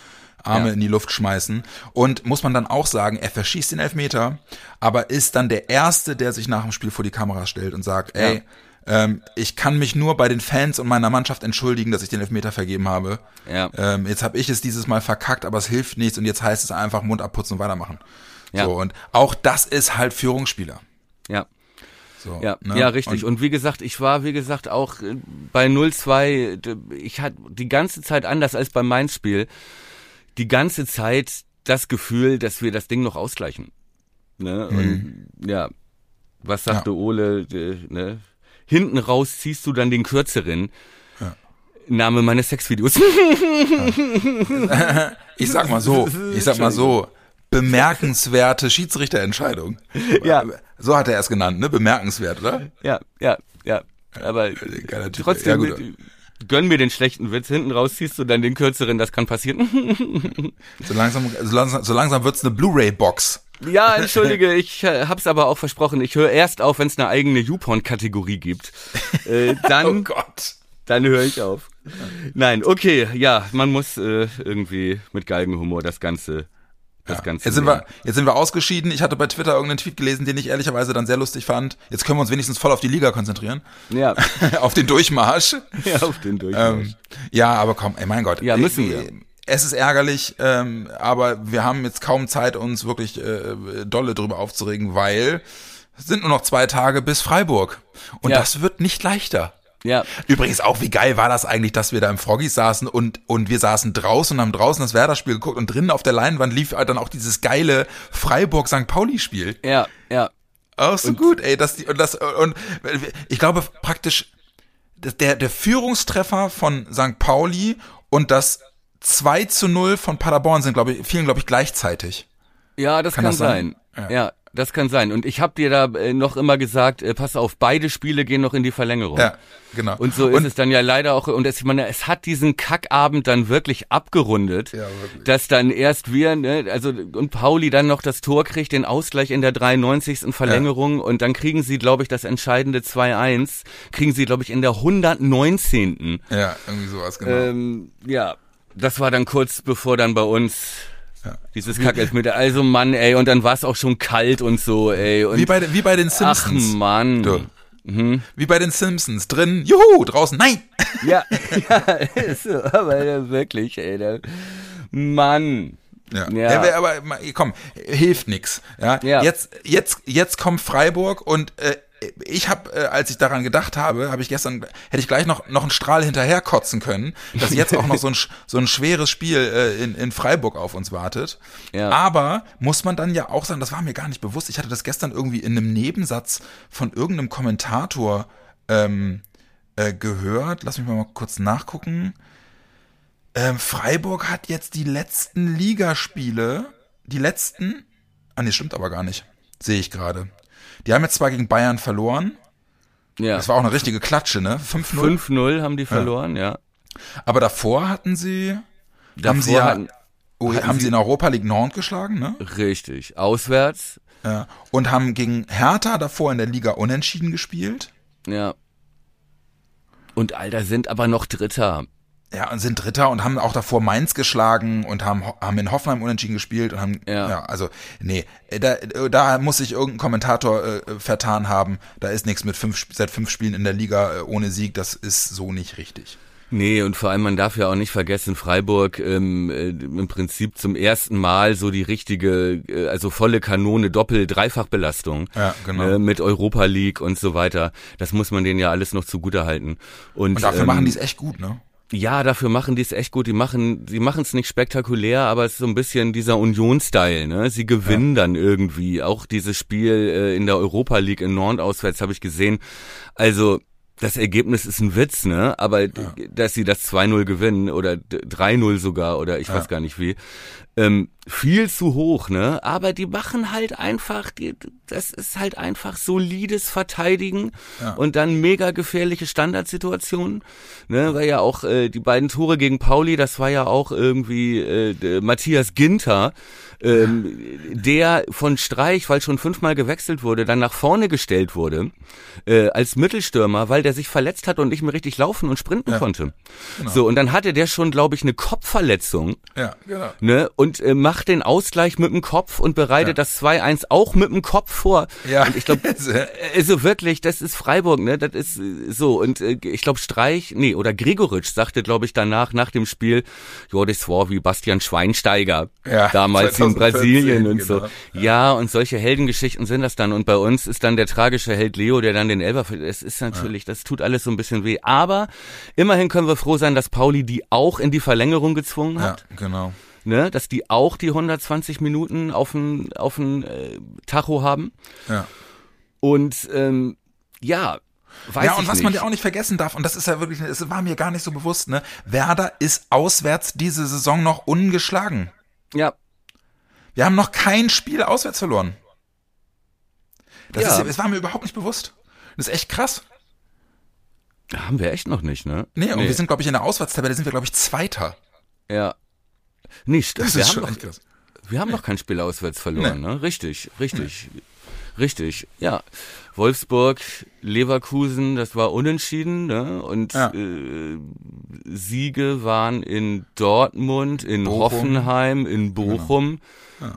Ja. Arme Ja. in die Luft schmeißen. Und muss man dann auch sagen, er verschießt den Elfmeter, aber ist dann der Erste, der sich nach dem Spiel vor die Kamera stellt und sagt, ey, ähm, ich kann mich nur bei den Fans und meiner Mannschaft entschuldigen, dass ich den Elfmeter vergeben habe. Ja. Ähm, jetzt habe ich es dieses Mal verkackt, aber es hilft nichts und jetzt heißt es einfach Mund abputzen und weitermachen. Ja. So, und auch das ist halt Führungsspieler. Ja. So, Ja, ne? ja, richtig. Und, Und, wie gesagt, ich war, wie gesagt, auch äh, bei 0-2, d- ich hatte die ganze Zeit anders als beim Mainz-Spiel, die ganze Zeit das Gefühl, dass wir das Ding noch ausgleichen. Ne? Und ja, was sagte Ole, d- ne? Hinten raus ziehst du dann den kürzeren. Name meines Sexvideos. ich sag mal so, ich sag mal so, bemerkenswerte Schiedsrichterentscheidung. Ja. So hat er es genannt, ne? Bemerkenswert, oder? ja, ja, ja. Aber trotzdem, Ja, äh, gönn mir den schlechten Witz. Hinten raus ziehst du dann den kürzeren, das kann passieren. So langsam, so langsam, so langsam wird's eine Blu-ray-Box. Ja, entschuldige, ich äh, hab's aber auch versprochen. Ich höre erst auf, wenn es eine eigene YouPorn-Kategorie gibt. Äh, Oh dann, Gott. dann höre ich auf. Nein, okay, ja, man muss äh, irgendwie mit Galgenhumor das Ganze, das Ganze. Jetzt sind wir, jetzt sind wir ausgeschieden. Ich hatte bei Twitter irgendeinen Tweet gelesen, den ich ehrlicherweise dann sehr lustig fand. Jetzt können wir uns wenigstens voll auf die Liga konzentrieren. Ja, auf den Durchmarsch. ja, auf den Durchmarsch. Ähm, ja, aber komm, ey, mein Gott. Ja, müssen wir. Äh, es ist ärgerlich, ähm, aber wir haben jetzt kaum Zeit, uns wirklich äh, dolle drüber aufzuregen, weil es sind nur noch zwei Tage bis Freiburg. Und Ja. das wird nicht leichter. Ja. Übrigens auch, wie geil war das eigentlich, dass wir da im Froggies saßen und, und wir saßen draußen und haben draußen das Werder-Spiel geguckt und drinnen auf der Leinwand lief halt dann auch dieses geile Freiburg-St. Pauli-Spiel. Ja, ja. Auch so gut, ey, dass die, und das, und ich glaube praktisch, der, der Führungstreffer von St. Pauli und das 2 zu 0 von Paderborn sind, glaube ich, fielen, glaube ich, gleichzeitig. Ja, das Kann kann, das sein? sein. Ja. Ja. Das kann sein. Und ich habe dir da äh, noch immer gesagt, äh, pass auf, beide Spiele gehen noch in die Verlängerung. Ja, genau. Und so ist es dann ja leider auch, und es, ich meine, es hat diesen Kackabend dann wirklich abgerundet, Ja, wirklich. dass dann erst wir, ne, also, und Pauli dann noch das Tor kriegt, den Ausgleich in der 93. Verlängerung, und dann kriegen sie, glaube ich, das entscheidende 2-1, kriegen sie, glaube ich, in der 119. Ja, irgendwie sowas, genau. Ähm, ja, das war dann kurz bevor dann bei uns Ja. dieses Kackelfmeter. Also Mann, ey, und dann war es auch schon kalt und so, ey. Und wie, bei, den- wie bei den ach Simpsons. Mann. Du. Wie bei den Simpsons. Drin, juhu, draußen, nein! Ja, ja, ist so, aber wirklich, ey. Da, Mann. Ja. Ja. ja. aber komm, hilft nix. Ja. Ja. Jetzt, jetzt, jetzt kommt Freiburg und äh, ich habe, äh, als ich daran gedacht habe, habe ich gestern, hätte ich gleich noch noch einen Strahl hinterher kotzen können, dass jetzt auch noch so ein so ein schweres Spiel äh, in, in Freiburg auf uns wartet. Ja. Aber muss man dann ja auch sagen, das war mir gar nicht bewusst. Ich hatte das gestern irgendwie in einem Nebensatz von irgendeinem Kommentator ähm, äh, gehört. Lass mich mal, mal kurz nachgucken. Ähm, Freiburg hat jetzt die letzten Ligaspiele, die letzten, ah nee, stimmt aber gar nicht, sehe ich gerade. Die haben jetzt zwar gegen Bayern verloren, Ja. das war auch eine richtige Klatsche, ne? 5-0. 5-0 haben die verloren, ja. Aber davor hatten sie, haben Davor sie ja, hatten- oh, hatten haben sie sie- in Europa League Nord geschlagen, ne? Richtig. Auswärts, Ja. Und haben gegen Hertha davor in der Liga unentschieden gespielt. ja. Und Alter, sind aber noch Dritter. Ja, und sind Dritter und haben auch davor Mainz geschlagen und haben, haben in Hoffenheim unentschieden gespielt und haben, ja, Ja. also, nee, da, da muss sich irgendein Kommentator äh, vertan haben. Da ist nichts mit fünf, seit fünf Spielen in der Liga äh, ohne Sieg. Das ist so nicht richtig. Nee, und vor allem, man darf ja auch nicht vergessen, Freiburg ähm, äh, im Prinzip zum ersten Mal so die richtige, äh, also volle Kanone, Doppel-Dreifachbelastung Ja, genau. äh, mit Europa League und so weiter. Das muss man denen ja alles noch zugute halten. Und, Und dafür ähm, machen die es echt gut, ne? Ja, dafür machen die es echt gut. Die machen, sie machen es nicht spektakulär, aber es ist so ein bisschen dieser Union-Style. Ne? Sie gewinnen dann irgendwie. Auch dieses Spiel äh, in der Europa League in Nord auswärts habe ich gesehen. Also das Ergebnis ist ein Witz, ne? Aber d- dass sie das 2-0 gewinnen oder d- 3-0 sogar oder ich weiß gar nicht wie, ähm, viel zu hoch, ne? Aber die machen halt einfach, die, das ist halt einfach solides Verteidigen und dann mega gefährliche Standardsituationen, ne? Weil ja auch äh, die beiden Tore gegen Pauli, das war ja auch irgendwie äh, Matthias Ginter, ähm, der von Streich, weil schon fünfmal gewechselt wurde, dann nach vorne gestellt wurde äh, als Mittelstürmer, weil der sich verletzt hat und nicht mehr richtig laufen und sprinten konnte. So und dann hatte der schon, glaube ich, eine Kopfverletzung Ja, genau. ne, und äh, macht den Ausgleich mit dem Kopf und bereitet Ja. das 2-1 auch mit dem Kopf vor. Ja. Und ich glaube, also wirklich, das ist Freiburg, ne, das ist äh, so. Und äh, ich glaube, Streich, nee, oder Gregoritsch sagte, glaube ich, danach, nach dem Spiel, jo, das war wie Bastian Schweinsteiger Ja, damals in 2014, Brasilien und so. genau. Ja, und solche Heldengeschichten sind das dann. Und bei uns ist dann der tragische Held Leo, der dann den Elfer, es ist natürlich, das tut alles so ein bisschen weh. Aber immerhin können wir froh sein, dass Pauli die auch in die Verlängerung gezwungen Ja, hat genau. ne, dass die auch die 120 Minuten auf dem auf dem äh, Tacho haben. Ja. Und ähm, ja, weiß ja, und was nicht. man ja auch nicht vergessen darf, und das ist ja wirklich, es war mir gar nicht so bewusst, ne? Werder ist auswärts diese Saison noch ungeschlagen. ja, Wir haben noch kein Spiel auswärts verloren. Das, Ja. ist, das war mir überhaupt nicht bewusst. Das ist echt krass. haben wir echt noch nicht, ne? Nee, und wir sind, glaube ich, in der Auswärtstabelle sind wir, glaube ich, Zweiter. ja. Nee, stimmt. Das Wir ist haben, schon noch, krass. wir haben noch kein Spiel auswärts verloren, ne? Richtig, richtig. Richtig, ja. Wolfsburg, Leverkusen, das war unentschieden, ne? Und Ja. äh, Siege waren in Dortmund, in Bochum. Hoffenheim, in Bochum.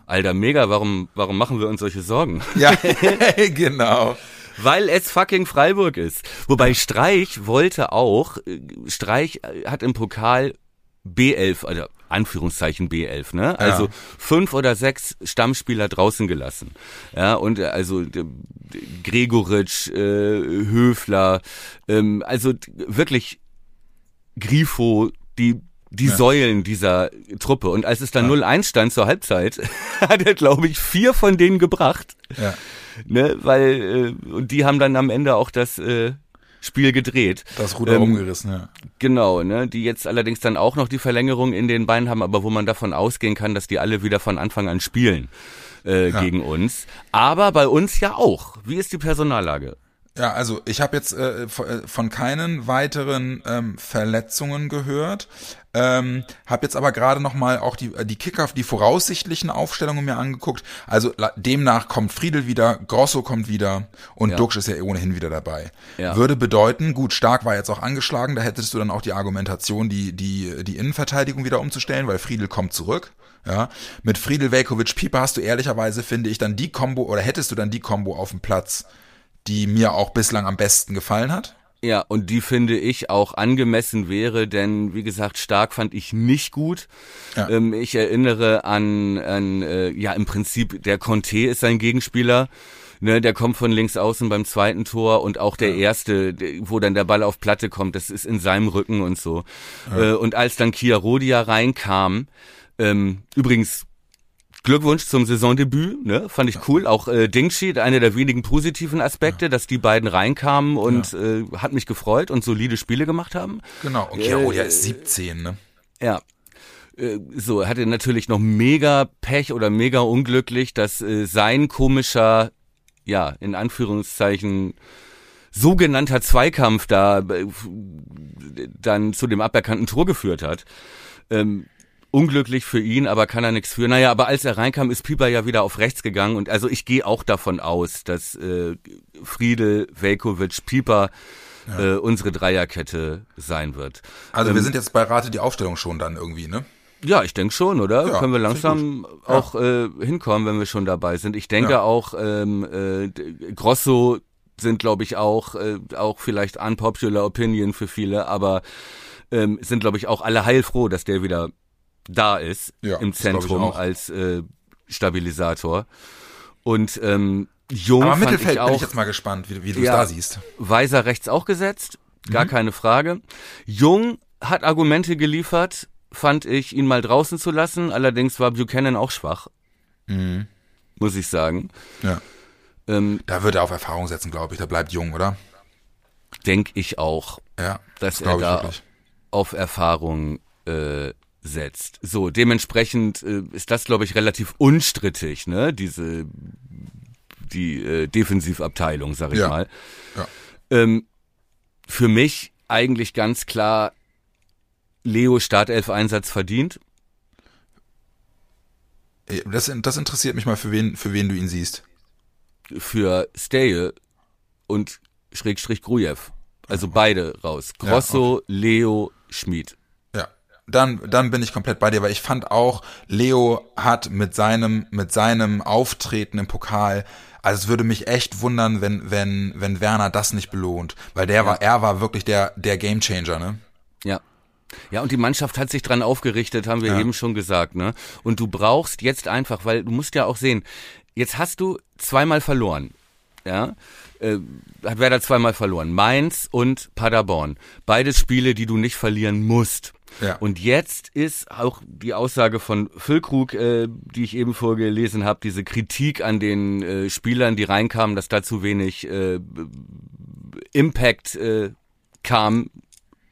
Alter, mega, warum, warum machen wir uns solche Sorgen? Ja, genau. Weil es fucking Freiburg ist. Wobei Streich wollte auch, äh, Streich äh, hat im Pokal B11, also Anführungszeichen B11, ne? Also ja. fünf oder sechs Stammspieler draußen gelassen. Ja, und äh, also Gregoritsch, äh, Höfler, ähm, also wirklich Grifo, die die ja. Säulen dieser Truppe. Und als es dann ja. 0-1 stand zur Halbzeit, hat er, glaube ich, vier von denen gebracht. Ja. Ne, weil, äh, und die haben dann am Ende auch das äh, Spiel gedreht. Das Ruder ähm, umgerissen, ja. Genau, ne, die jetzt allerdings dann auch noch die Verlängerung in den Beinen haben, aber wo man davon ausgehen kann, dass die alle wieder von Anfang an spielen äh, ja. gegen uns. Aber bei uns ja auch. Wie ist die Personallage? Ja, also ich habe jetzt äh, äh, von keinen weiteren ähm, Verletzungen gehört. Ähm, habe jetzt aber gerade noch mal auch die die Kicker, die voraussichtlichen Aufstellungen mir angeguckt. Also demnach kommt Friedel wieder, Grosso kommt wieder und ja. Duxch ist ja ohnehin wieder dabei. Ja. Würde bedeuten, gut, Stark war jetzt auch angeschlagen, da hättest du dann auch die Argumentation, die die die Innenverteidigung wieder umzustellen, weil Friedel kommt zurück. Ja, mit Friedel, Velkovic, Pieper hast du ehrlicherweise finde ich dann die Combo oder hättest du dann die Combo auf dem Platz, die mir auch bislang am besten gefallen hat. Ja, und die finde ich auch angemessen wäre, denn wie gesagt, Stark fand ich nicht gut. Ja. Ähm, ich erinnere an, an äh, ja im Prinzip der Conte ist sein Gegenspieler. Ne, der kommt von links außen beim zweiten Tor und auch der ja. erste, wo dann der Ball auf Platte kommt, das ist in seinem Rücken und so. Ja. Äh, und als dann Kia Rodia reinkam, ähm, übrigens Glückwunsch zum Saisondebüt, ne? Fand ich cool. Auch äh, Dingshi, einer der wenigen positiven Aspekte, ja. dass die beiden reinkamen und ja. äh, hat mich gefreut und solide Spiele gemacht haben. Genau, und Chiarodia äh, ist 17, ne? Ja. Äh, so, er hatte natürlich noch mega Pech oder mega unglücklich, dass äh, sein komischer, ja, in Anführungszeichen, sogenannter Zweikampf da äh, dann zu dem aberkannten Tor geführt hat. Ähm, unglücklich für ihn, aber kann er nichts für. Naja, aber als er reinkam, ist Pieper ja wieder auf rechts gegangen und also ich gehe auch davon aus, dass äh, Friedel, Velkovic, Pieper ja. äh, unsere Dreierkette sein wird. Also ähm, wir sind jetzt bei Rate die Aufstellung schon dann irgendwie, ne? Ja, ich denke schon, oder? Ja, Können wir langsam auch ja. äh, hinkommen, wenn wir schon dabei sind. Ich denke auch, ähm, äh, Grosso sind, glaube ich, auch, äh, auch vielleicht unpopular opinion für viele, aber ähm, sind, glaube ich, auch alle heilfroh, dass der wieder da ist ja, im Zentrum als äh, Stabilisator. Und ähm, Jung Aber Mittelfeld ich auch, bin ich jetzt mal gespannt, wie, wie du es ja, da siehst. Weiser rechts auch gesetzt, gar mhm. keine Frage. Jung hat Argumente geliefert, fand ich, ihn mal draußen zu lassen. Allerdings war Buchanan auch schwach. Mhm. Muss ich sagen. Ja. Ähm, da wird er auf Erfahrung setzen, glaube ich. Da bleibt Jung, oder? Denk ich auch. Ja, dass das er da wirklich. auf Erfahrung äh, setzt. So, dementsprechend äh, ist das, glaube ich, relativ unstrittig, ne? Diese die äh, Defensivabteilung, sag ich ja. mal. Ja. Ähm, für mich eigentlich ganz klar Leo Startelf-Einsatz verdient. Das, das interessiert mich mal, für wen, für wen du ihn siehst. Für Steje und Schrägstrich Grujew. Also beide raus. Grosso, ja, okay. Leo, Schmid dann, dann bin ich komplett bei dir, weil ich fand auch, Leo hat mit seinem, mit seinem Auftreten im Pokal, also es würde mich echt wundern, wenn, wenn, wenn Werner das nicht belohnt, weil der ja. war, er war wirklich der, der Gamechanger, ne? Ja. Ja, und die Mannschaft hat sich dran aufgerichtet, haben wir ja. eben schon gesagt, ne? Und du brauchst jetzt einfach, weil du musst ja auch sehen, jetzt hast du zweimal verloren, ja? Äh, hat Werder zweimal verloren. Mainz und Paderborn. Beides Spiele, die du nicht verlieren musst. Ja. Und jetzt ist auch die Aussage von Füllkrug, äh, die ich eben vorgelesen habe, diese Kritik an den äh, Spielern, die reinkamen, dass da zu wenig äh, Impact äh, kam,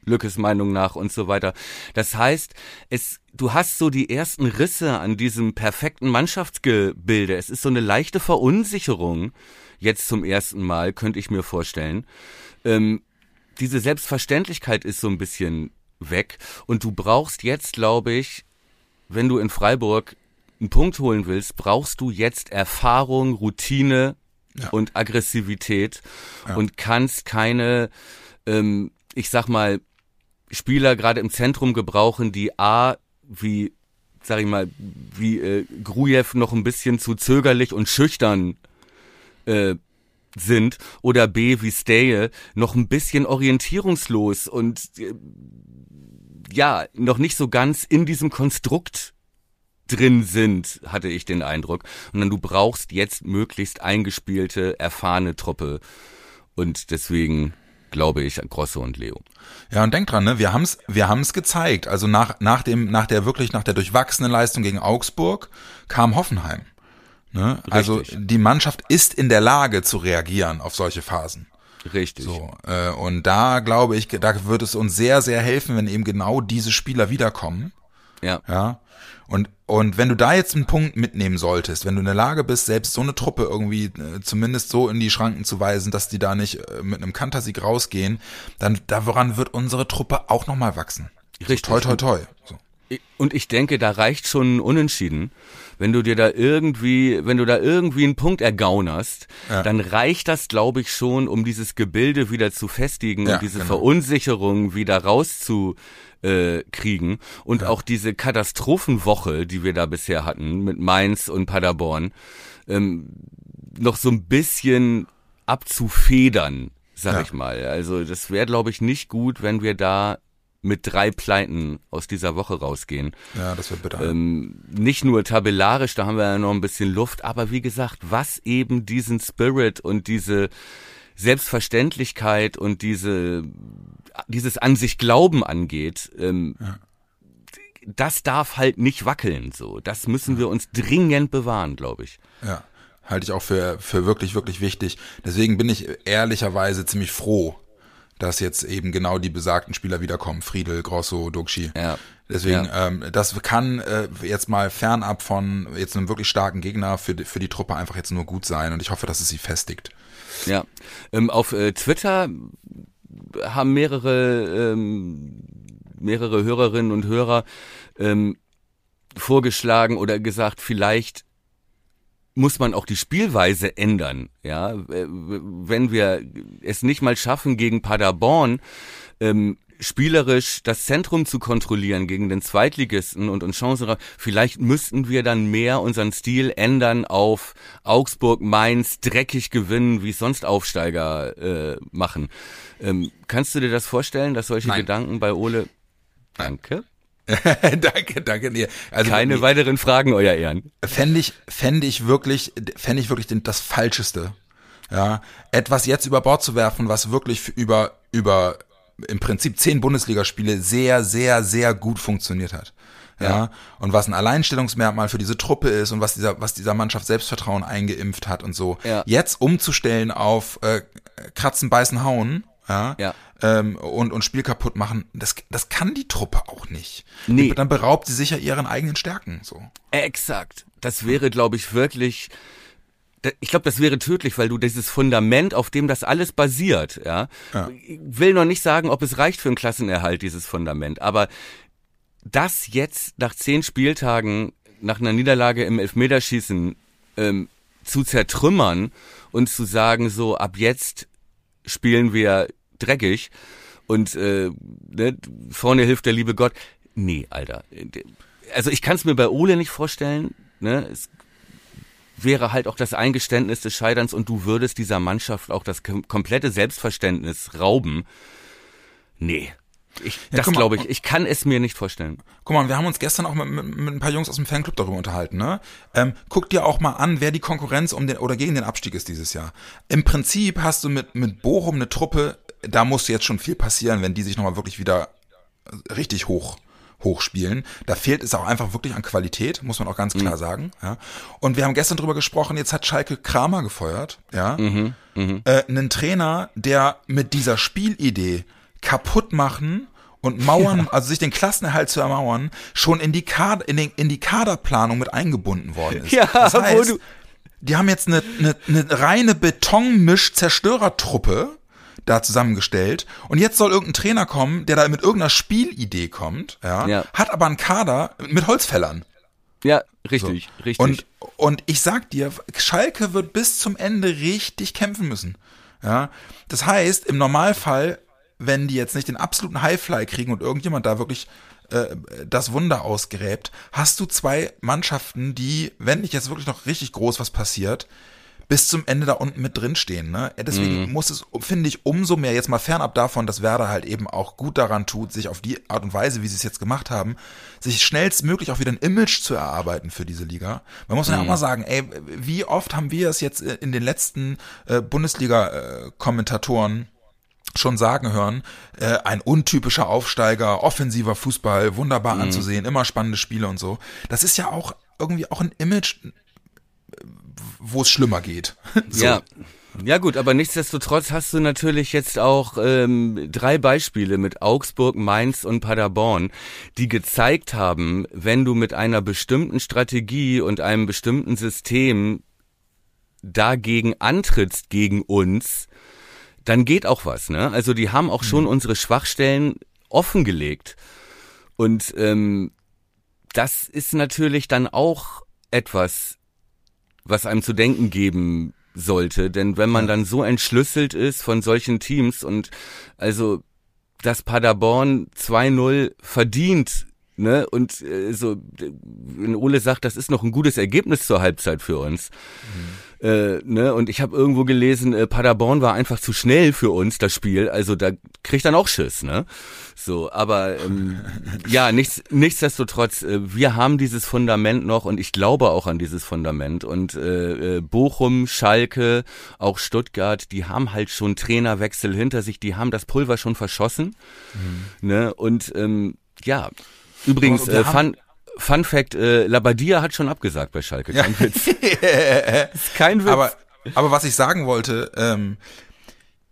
Lückes Meinung nach und so weiter. Das heißt, es, du hast so die ersten Risse an diesem perfekten Mannschaftsgebilde. Es ist so eine leichte Verunsicherung jetzt zum ersten Mal, könnte ich mir vorstellen. Ähm, diese Selbstverständlichkeit ist so ein bisschen weg. Und du brauchst jetzt, glaube ich, wenn du in Freiburg einen Punkt holen willst, brauchst du jetzt Erfahrung, Routine ja. und Aggressivität ja. und kannst keine, ähm, ich sag mal, Spieler gerade im Zentrum gebrauchen, die A, wie, sag ich mal, wie äh, Grujew noch ein bisschen zu zögerlich und schüchtern äh, sind oder B wie Steje noch ein bisschen orientierungslos und äh, ja, noch nicht so ganz in diesem Konstrukt drin sind, hatte ich den Eindruck. Und dann du brauchst jetzt möglichst eingespielte, erfahrene Truppe. Und deswegen glaube ich an Grosso und Leo. Ja, und denk dran, ne, wir haben's, wir haben's gezeigt. Also nach, nach dem, nach der wirklich, nach der durchwachsenen Leistung gegen Augsburg kam Hoffenheim. Ne? Also die Mannschaft ist in der Lage zu reagieren auf solche Phasen. Richtig. So, äh, und da glaube ich, da wird es uns sehr, sehr helfen, wenn eben genau diese Spieler wiederkommen. Ja. Ja. Und, und wenn du da jetzt einen Punkt mitnehmen solltest, wenn du in der Lage bist, selbst so eine Truppe irgendwie äh, zumindest so in die Schranken zu weisen, dass die da nicht äh, mit einem Kantersieg rausgehen, dann daran wird unsere Truppe auch nochmal wachsen. Richtig. So, toi, toi, toi. So. Und ich denke, da reicht schon ein Unentschieden. Wenn du dir da irgendwie, wenn du da irgendwie einen Punkt ergaunerst, Ja. dann reicht das, glaube ich, schon, um dieses Gebilde wieder zu festigen Ja, und diese genau. Verunsicherung wieder rauszukriegen. Äh, kriegen. und auch diese Katastrophenwoche, die wir da bisher hatten, mit Mainz und Paderborn, ähm, noch so ein bisschen abzufedern, sag Ja. ich mal. Also das wäre, glaube ich, nicht gut, wenn wir da mit drei Pleiten aus dieser Woche rausgehen. Ja, das wird bitter. Ähm, nicht nur tabellarisch, da haben wir ja noch ein bisschen Luft, aber wie gesagt, was eben diesen Spirit und diese Selbstverständlichkeit und diese dieses an sich Glauben angeht, ähm, das darf halt nicht wackeln. So, das müssen wir uns dringend bewahren, glaube ich. Ja, halte ich auch für, für wirklich, wirklich wichtig. Deswegen bin ich ehrlicherweise ziemlich froh, dass jetzt eben genau die besagten Spieler wiederkommen. Friedel, Grosso, Duxi. Ja. Deswegen, ähm, das kann äh, jetzt mal fernab von jetzt einem wirklich starken Gegner für die, für die Truppe einfach jetzt nur gut sein und ich hoffe, dass es sie festigt. Ja, ähm, auf äh, Twitter haben mehrere ähm, mehrere Hörerinnen und Hörer ähm, vorgeschlagen oder gesagt, vielleicht muss man auch die Spielweise ändern. Ja, wenn wir es nicht mal schaffen, gegen Paderborn ähm, spielerisch das Zentrum zu kontrollieren gegen den Zweitligisten und uns Chancen, vielleicht müssten wir dann mehr unseren Stil ändern auf Augsburg, Mainz, dreckig gewinnen, wie es sonst Aufsteiger äh, machen. Ähm, kannst du dir das vorstellen, dass solche Nein. Gedanken bei Ole Danke. danke, danke. Nee, also Keine nee, weiteren Fragen, euer Ehren. fände ich, fände ich wirklich, fände ich wirklich den, das Falscheste. Ja, etwas jetzt über Bord zu werfen, was wirklich über, über im Prinzip zehn Bundesligaspiele sehr, sehr, sehr gut funktioniert hat. Ja, Ja. und was ein Alleinstellungsmerkmal für diese Truppe ist und was dieser, was dieser Mannschaft Selbstvertrauen eingeimpft hat und so. Ja. Jetzt umzustellen auf äh, Kratzen, Beißen, Hauen, ja, Ja. Ähm, und, und Spiel kaputt machen, das, das kann die Truppe auch nicht. Nee. Dann beraubt sie sich ja ihren eigenen Stärken, so. Exakt. Das wäre, glaube ich, wirklich. Ich glaube, das wäre tödlich, weil du dieses Fundament, auf dem das alles basiert, ja. Ja. Ich will noch nicht sagen, ob es reicht für einen Klassenerhalt, dieses Fundament, aber das jetzt nach zehn Spieltagen, nach einer Niederlage im Elfmeterschießen, ähm, zu zertrümmern und zu sagen, so, ab jetzt spielen wir dreckig und äh, ne, vorne hilft der liebe Gott. Nee, Alter. Also ich kann es mir bei Ole nicht vorstellen. Ne? Es wäre halt auch das Eingeständnis des Scheiterns und du würdest dieser Mannschaft auch das kom komplette Selbstverständnis rauben. Nee. Ich, das guck mal, glaube ich. Ich kann es mir nicht vorstellen. Guck mal, wir haben uns gestern auch mit, mit, mit ein paar Jungs aus dem Fanclub darüber unterhalten. Ne? Ähm, guck dir auch mal an, wer die Konkurrenz um den oder gegen den Abstieg ist dieses Jahr. Im Prinzip hast du mit mit Bochum eine Truppe, da muss jetzt schon viel passieren, wenn die sich nochmal wirklich wieder richtig hoch hochspielen. Da fehlt es auch einfach wirklich an Qualität, muss man auch ganz klar sagen. Ja. Und wir haben gestern drüber gesprochen, jetzt hat Schalke Kramer gefeuert, ja. Äh, einen Trainer, der mit dieser Spielidee kaputt machen und Mauern, also sich den Klassenerhalt zu ermauern, schon in die Kader, in, den, in die Kaderplanung mit eingebunden worden ist. Ja, das heißt, du- die haben jetzt eine, eine, eine reine Betonmisch-Zerstörertruppe da zusammengestellt und jetzt soll irgendein Trainer kommen, der da mit irgendeiner Spielidee kommt, ja, Ja. hat aber einen Kader mit Holzfällern. Ja, richtig, richtig. Und, und ich sag dir, Schalke wird bis zum Ende richtig kämpfen müssen. Ja, das heißt, im Normalfall, wenn die jetzt nicht den absoluten Highfly kriegen und irgendjemand da wirklich äh, das Wunder ausgräbt, hast du zwei Mannschaften, die, wenn nicht jetzt wirklich noch richtig groß was passiert, bis zum Ende da unten mit drin stehen. Ne? Deswegen Mhm. muss es, finde ich, umso mehr, jetzt mal fernab davon, dass Werder halt eben auch gut daran tut, sich auf die Art und Weise, wie sie es jetzt gemacht haben, sich schnellstmöglich auch wieder ein Image zu erarbeiten für diese Liga. Man muss ja auch Mhm. mal sagen, ey, wie oft haben wir es jetzt in den letzten äh, Bundesliga-Kommentatoren schon sagen hören, äh, ein untypischer Aufsteiger, offensiver Fußball, wunderbar Mhm. anzusehen, immer spannende Spiele und so. Das ist ja auch irgendwie auch ein Image, wo es schlimmer geht. So. Ja. Ja gut, aber nichtsdestotrotz hast du natürlich jetzt auch ähm, drei Beispiele mit Augsburg, Mainz und Paderborn, die gezeigt haben, wenn du mit einer bestimmten Strategie und einem bestimmten System dagegen antrittst gegen uns, dann geht auch was. Ne? Also die haben auch schon unsere Schwachstellen offengelegt. Und ähm, das ist natürlich dann auch etwas, was einem zu denken geben sollte. Denn wenn man dann so entschlüsselt ist von solchen Teams und also dass Paderborn 2-0 verdient, ne? Und äh, so, wenn Ole sagt, das ist noch ein gutes Ergebnis zur Halbzeit für uns. Äh, ne? Und ich habe irgendwo gelesen, äh, Paderborn war einfach zu schnell für uns, das Spiel. Also da kriegt dann auch Schiss, ne? So, aber ähm, ja, nichts, nichtsdestotrotz, äh, wir haben dieses Fundament noch und ich glaube auch an dieses Fundament. Und äh, äh, Bochum, Schalke, auch Stuttgart, die haben halt schon Trainerwechsel hinter sich, die haben das Pulver schon verschossen. Ne? Und ähm, ja, übrigens, äh, Fun, Fun Fact, äh, Labadia hat schon abgesagt bei Schalke. Kein Witz. ist kein Witz. Aber, aber was ich sagen wollte, ähm,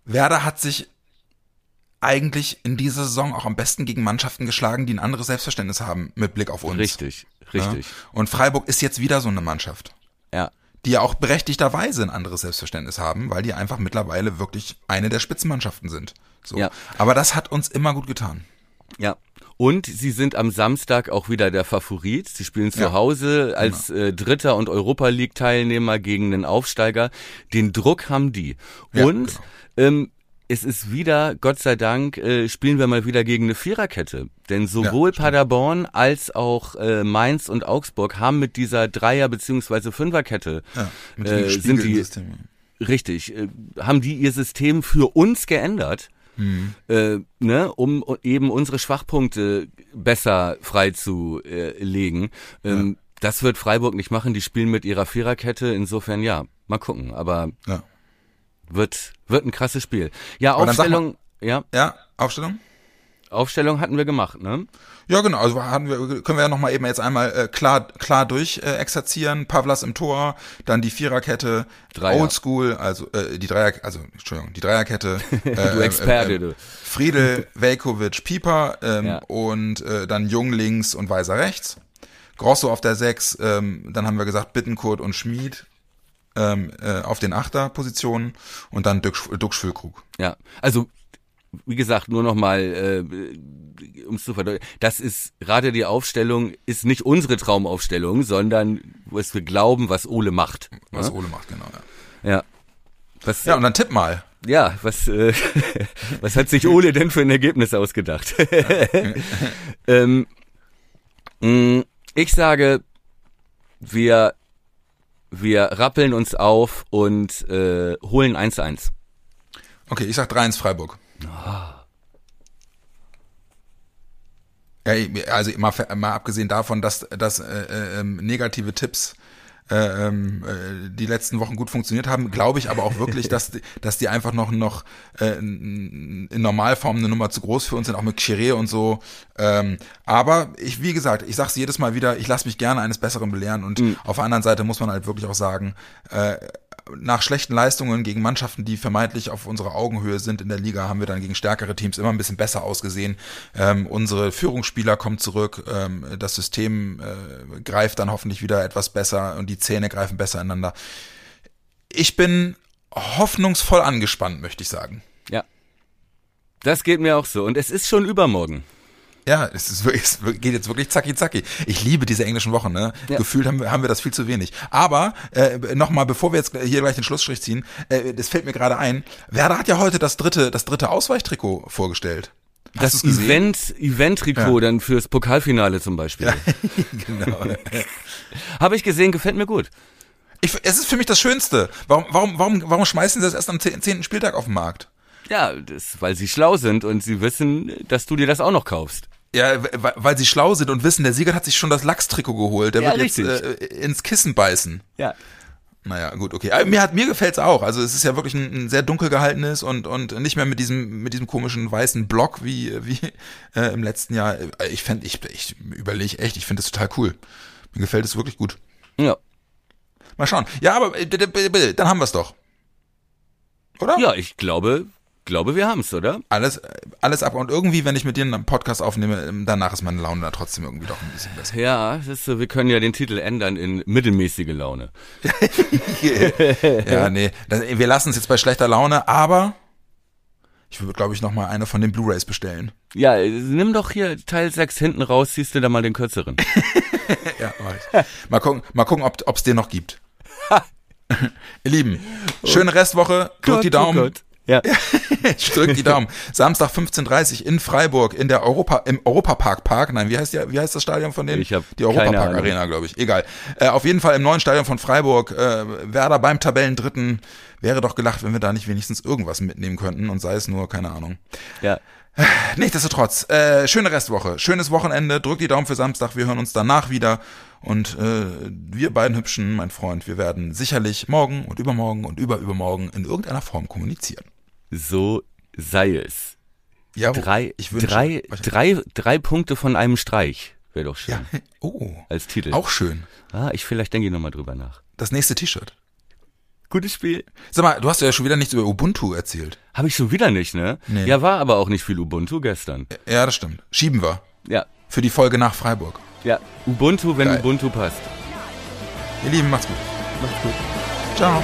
Werder hat sich eigentlich in dieser Saison auch am besten gegen Mannschaften geschlagen, die ein anderes Selbstverständnis haben mit Blick auf uns. richtig, Ja? richtig. Und Freiburg ist jetzt wieder so eine Mannschaft, Ja. die ja auch berechtigterweise ein anderes Selbstverständnis haben, weil die einfach mittlerweile wirklich eine der Spitzenmannschaften sind. So. Ja. Aber das hat uns immer gut getan. Ja. Und sie sind am Samstag auch wieder der Favorit. Sie spielen zu Ja. Hause als äh, Dritter und Europa League Teilnehmer gegen den Aufsteiger. Den Druck haben die. Ja, und genau. ähm, es ist wieder, Gott sei Dank, äh, spielen wir mal wieder gegen eine Viererkette. Denn sowohl Paderborn als auch äh, Mainz und Augsburg haben mit dieser Dreier- bzw. Fünferkette Ja, mit äh, sind die. Richtig, äh, haben die ihr System für uns geändert, äh, ne, um eben unsere Schwachpunkte besser freizulegen. Ähm, Das wird Freiburg nicht machen, die spielen mit ihrer Viererkette, insofern ja, mal gucken, aber Ja. wird, wird ein krasses Spiel. Ja, Aber Aufstellung, ja, ja, Aufstellung? Aufstellung hatten wir gemacht, ne? Ja, genau. Also hatten wir, können wir ja noch mal eben jetzt einmal äh, klar klar durch äh, exerzieren. Pavlas im Tor, dann die Viererkette, Dreier. Oldschool, also äh, die Dreier, also Entschuldigung, die Dreierkette. Äh, Du Experte, äh, äh, du. Friedel, Velkovic, Pieper ähm, Ja. und äh, dann Jung links und Weiser rechts. Grosso auf der Sechs, ähm, dann haben wir gesagt Bittenkurt und Schmid ähm, äh, auf den Achterpositionen und dann Duxch Duxch Füllkrug. Ja, also wie gesagt, nur noch mal, äh, um es zu verdeutlichen, das ist gerade die Aufstellung ist nicht unsere Traumaufstellung, sondern was wir glauben, was Ole macht. Was ja? Ole macht, genau. Ja, ja. Was, ja und dann tipp mal. ja, was, äh, was hat sich Ole denn für ein Ergebnis ausgedacht? ähm, mh, ich sage, wir, wir rappeln uns auf und äh, holen 1-1. Okay, ich sag 3 ins Freiburg. Ja, also mal, mal abgesehen davon, dass, dass äh, äh, ähm, negative Tipps äh, ähm, äh, die letzten Wochen gut funktioniert haben, glaube ich aber auch wirklich, dass die, dass die einfach noch noch äh, in Normalform eine Nummer zu groß für uns sind, auch mit Chiré und so. Ähm, aber ich, wie gesagt, ich sage es jedes Mal wieder, ich lasse mich gerne eines Besseren belehren und auf der anderen Seite muss man halt wirklich auch sagen, äh, nach schlechten Leistungen gegen Mannschaften, die vermeintlich auf unserer Augenhöhe sind in der Liga, haben wir dann gegen stärkere Teams immer ein bisschen besser ausgesehen. Ähm, unsere Führungsspieler kommen zurück, ähm, das System äh, greift dann hoffentlich wieder etwas besser und die Zähne greifen besser ineinander. Ich bin hoffnungsvoll angespannt, möchte ich sagen. Ja. Das geht mir auch so. Und es ist schon übermorgen. Ja, es, ist, wirklich- es geht jetzt wirklich zacki zacki. Ich liebe diese englischen Wochen. Ne? Ja. Gefühlt haben wir, haben wir das viel zu wenig. Aber äh, nochmal, bevor wir jetzt hier gleich den Schlussstrich ziehen, äh, das fällt mir gerade ein. Werder hat ja heute das dritte, das dritte Ausweichtrikot vorgestellt. Hast Das? Event, Event-Trikot dann fürs Pokalfinale zum Beispiel. genau. Habe ich gesehen, gefällt mir gut. Ich, es ist für mich das Schönste. Warum, warum, warum, warum schmeißen sie das erst am zeh- zehnten Spieltag auf den Markt? Ja, das, weil sie schlau sind und sie wissen, dass du dir das auch noch kaufst. Ja, weil, sie schlau sind und wissen, der Sieger hat sich schon das Lachstrikot geholt. Der Ja, wird jetzt richtig. äh, ins Kissen beißen. Ja. Naja, gut, okay. Aber mir hat mir gefällt's auch. Also es ist ja wirklich ein, ein sehr dunkel gehaltenes und und nicht mehr mit diesem mit diesem komischen weißen Block wie wie äh, im letzten Jahr. Ich fände ich ich überlege echt, ich finde das total cool. Mir gefällt es wirklich gut. Ja. Mal schauen. Ja, aber äh, dann haben wir's doch. Oder? Ja, ich glaube, glaube, wir haben's, oder? Alles alles ab und irgendwie, wenn ich mit dir einen Podcast aufnehme, ähm, danach ist meine Laune da trotzdem irgendwie doch ein bisschen besser. Ja, ist, wir können ja den Titel ändern in mittelmäßige Laune. ja, nee, wir lassen es jetzt bei schlechter Laune, aber ich würde glaube ich noch mal eine von den Blu-Rays bestellen. Ja, nimm doch hier Teil 6 hinten raus, ziehst du da mal den kürzeren. Ja, mach ich. Mal gucken, mal gucken, ob es den noch gibt. Ihr Lieben, schöne Restwoche, drückt die Daumen. Oh Ja. drückt die Daumen. Samstag 15:30 in Freiburg in der Europa im Europapark Park. Nein, wie heißt der, wie heißt das Stadion von denen? Ich hab die Europapark. Arena, glaube ich. Egal. Äh, auf jeden Fall im neuen Stadion von Freiburg. Äh, Werder beim Tabellendritten. Wäre doch gelacht, wenn wir da nicht wenigstens irgendwas mitnehmen könnten und sei es nur keine Ahnung. ja. Nichtsdestotrotz, äh, schöne Restwoche, schönes Wochenende, drückt die Daumen für Samstag, wir hören uns danach wieder und äh, wir beiden Hübschen, mein Freund, wir werden sicherlich morgen und übermorgen und überübermorgen in irgendeiner Form kommunizieren. So sei es. Ja, Drei, ich wünsche, drei, drei, drei Punkte von einem Streich. Wäre doch schön. Ja, oh, Als Titel. auch schön. Ah, ich vielleicht denke ich nochmal drüber nach. Das nächste T-Shirt. Gutes Spiel. Sag mal, du hast ja schon wieder nichts über Ubuntu erzählt. Habe ich schon wieder nicht, ne? Nee. Ja, war aber auch nicht viel Ubuntu gestern. Ja, das stimmt. Schieben wir. Ja. Für die Folge nach Freiburg. Ja. Ubuntu, wenn Geil. Ubuntu passt. Ihr Lieben, macht's gut. Macht's gut. Ciao.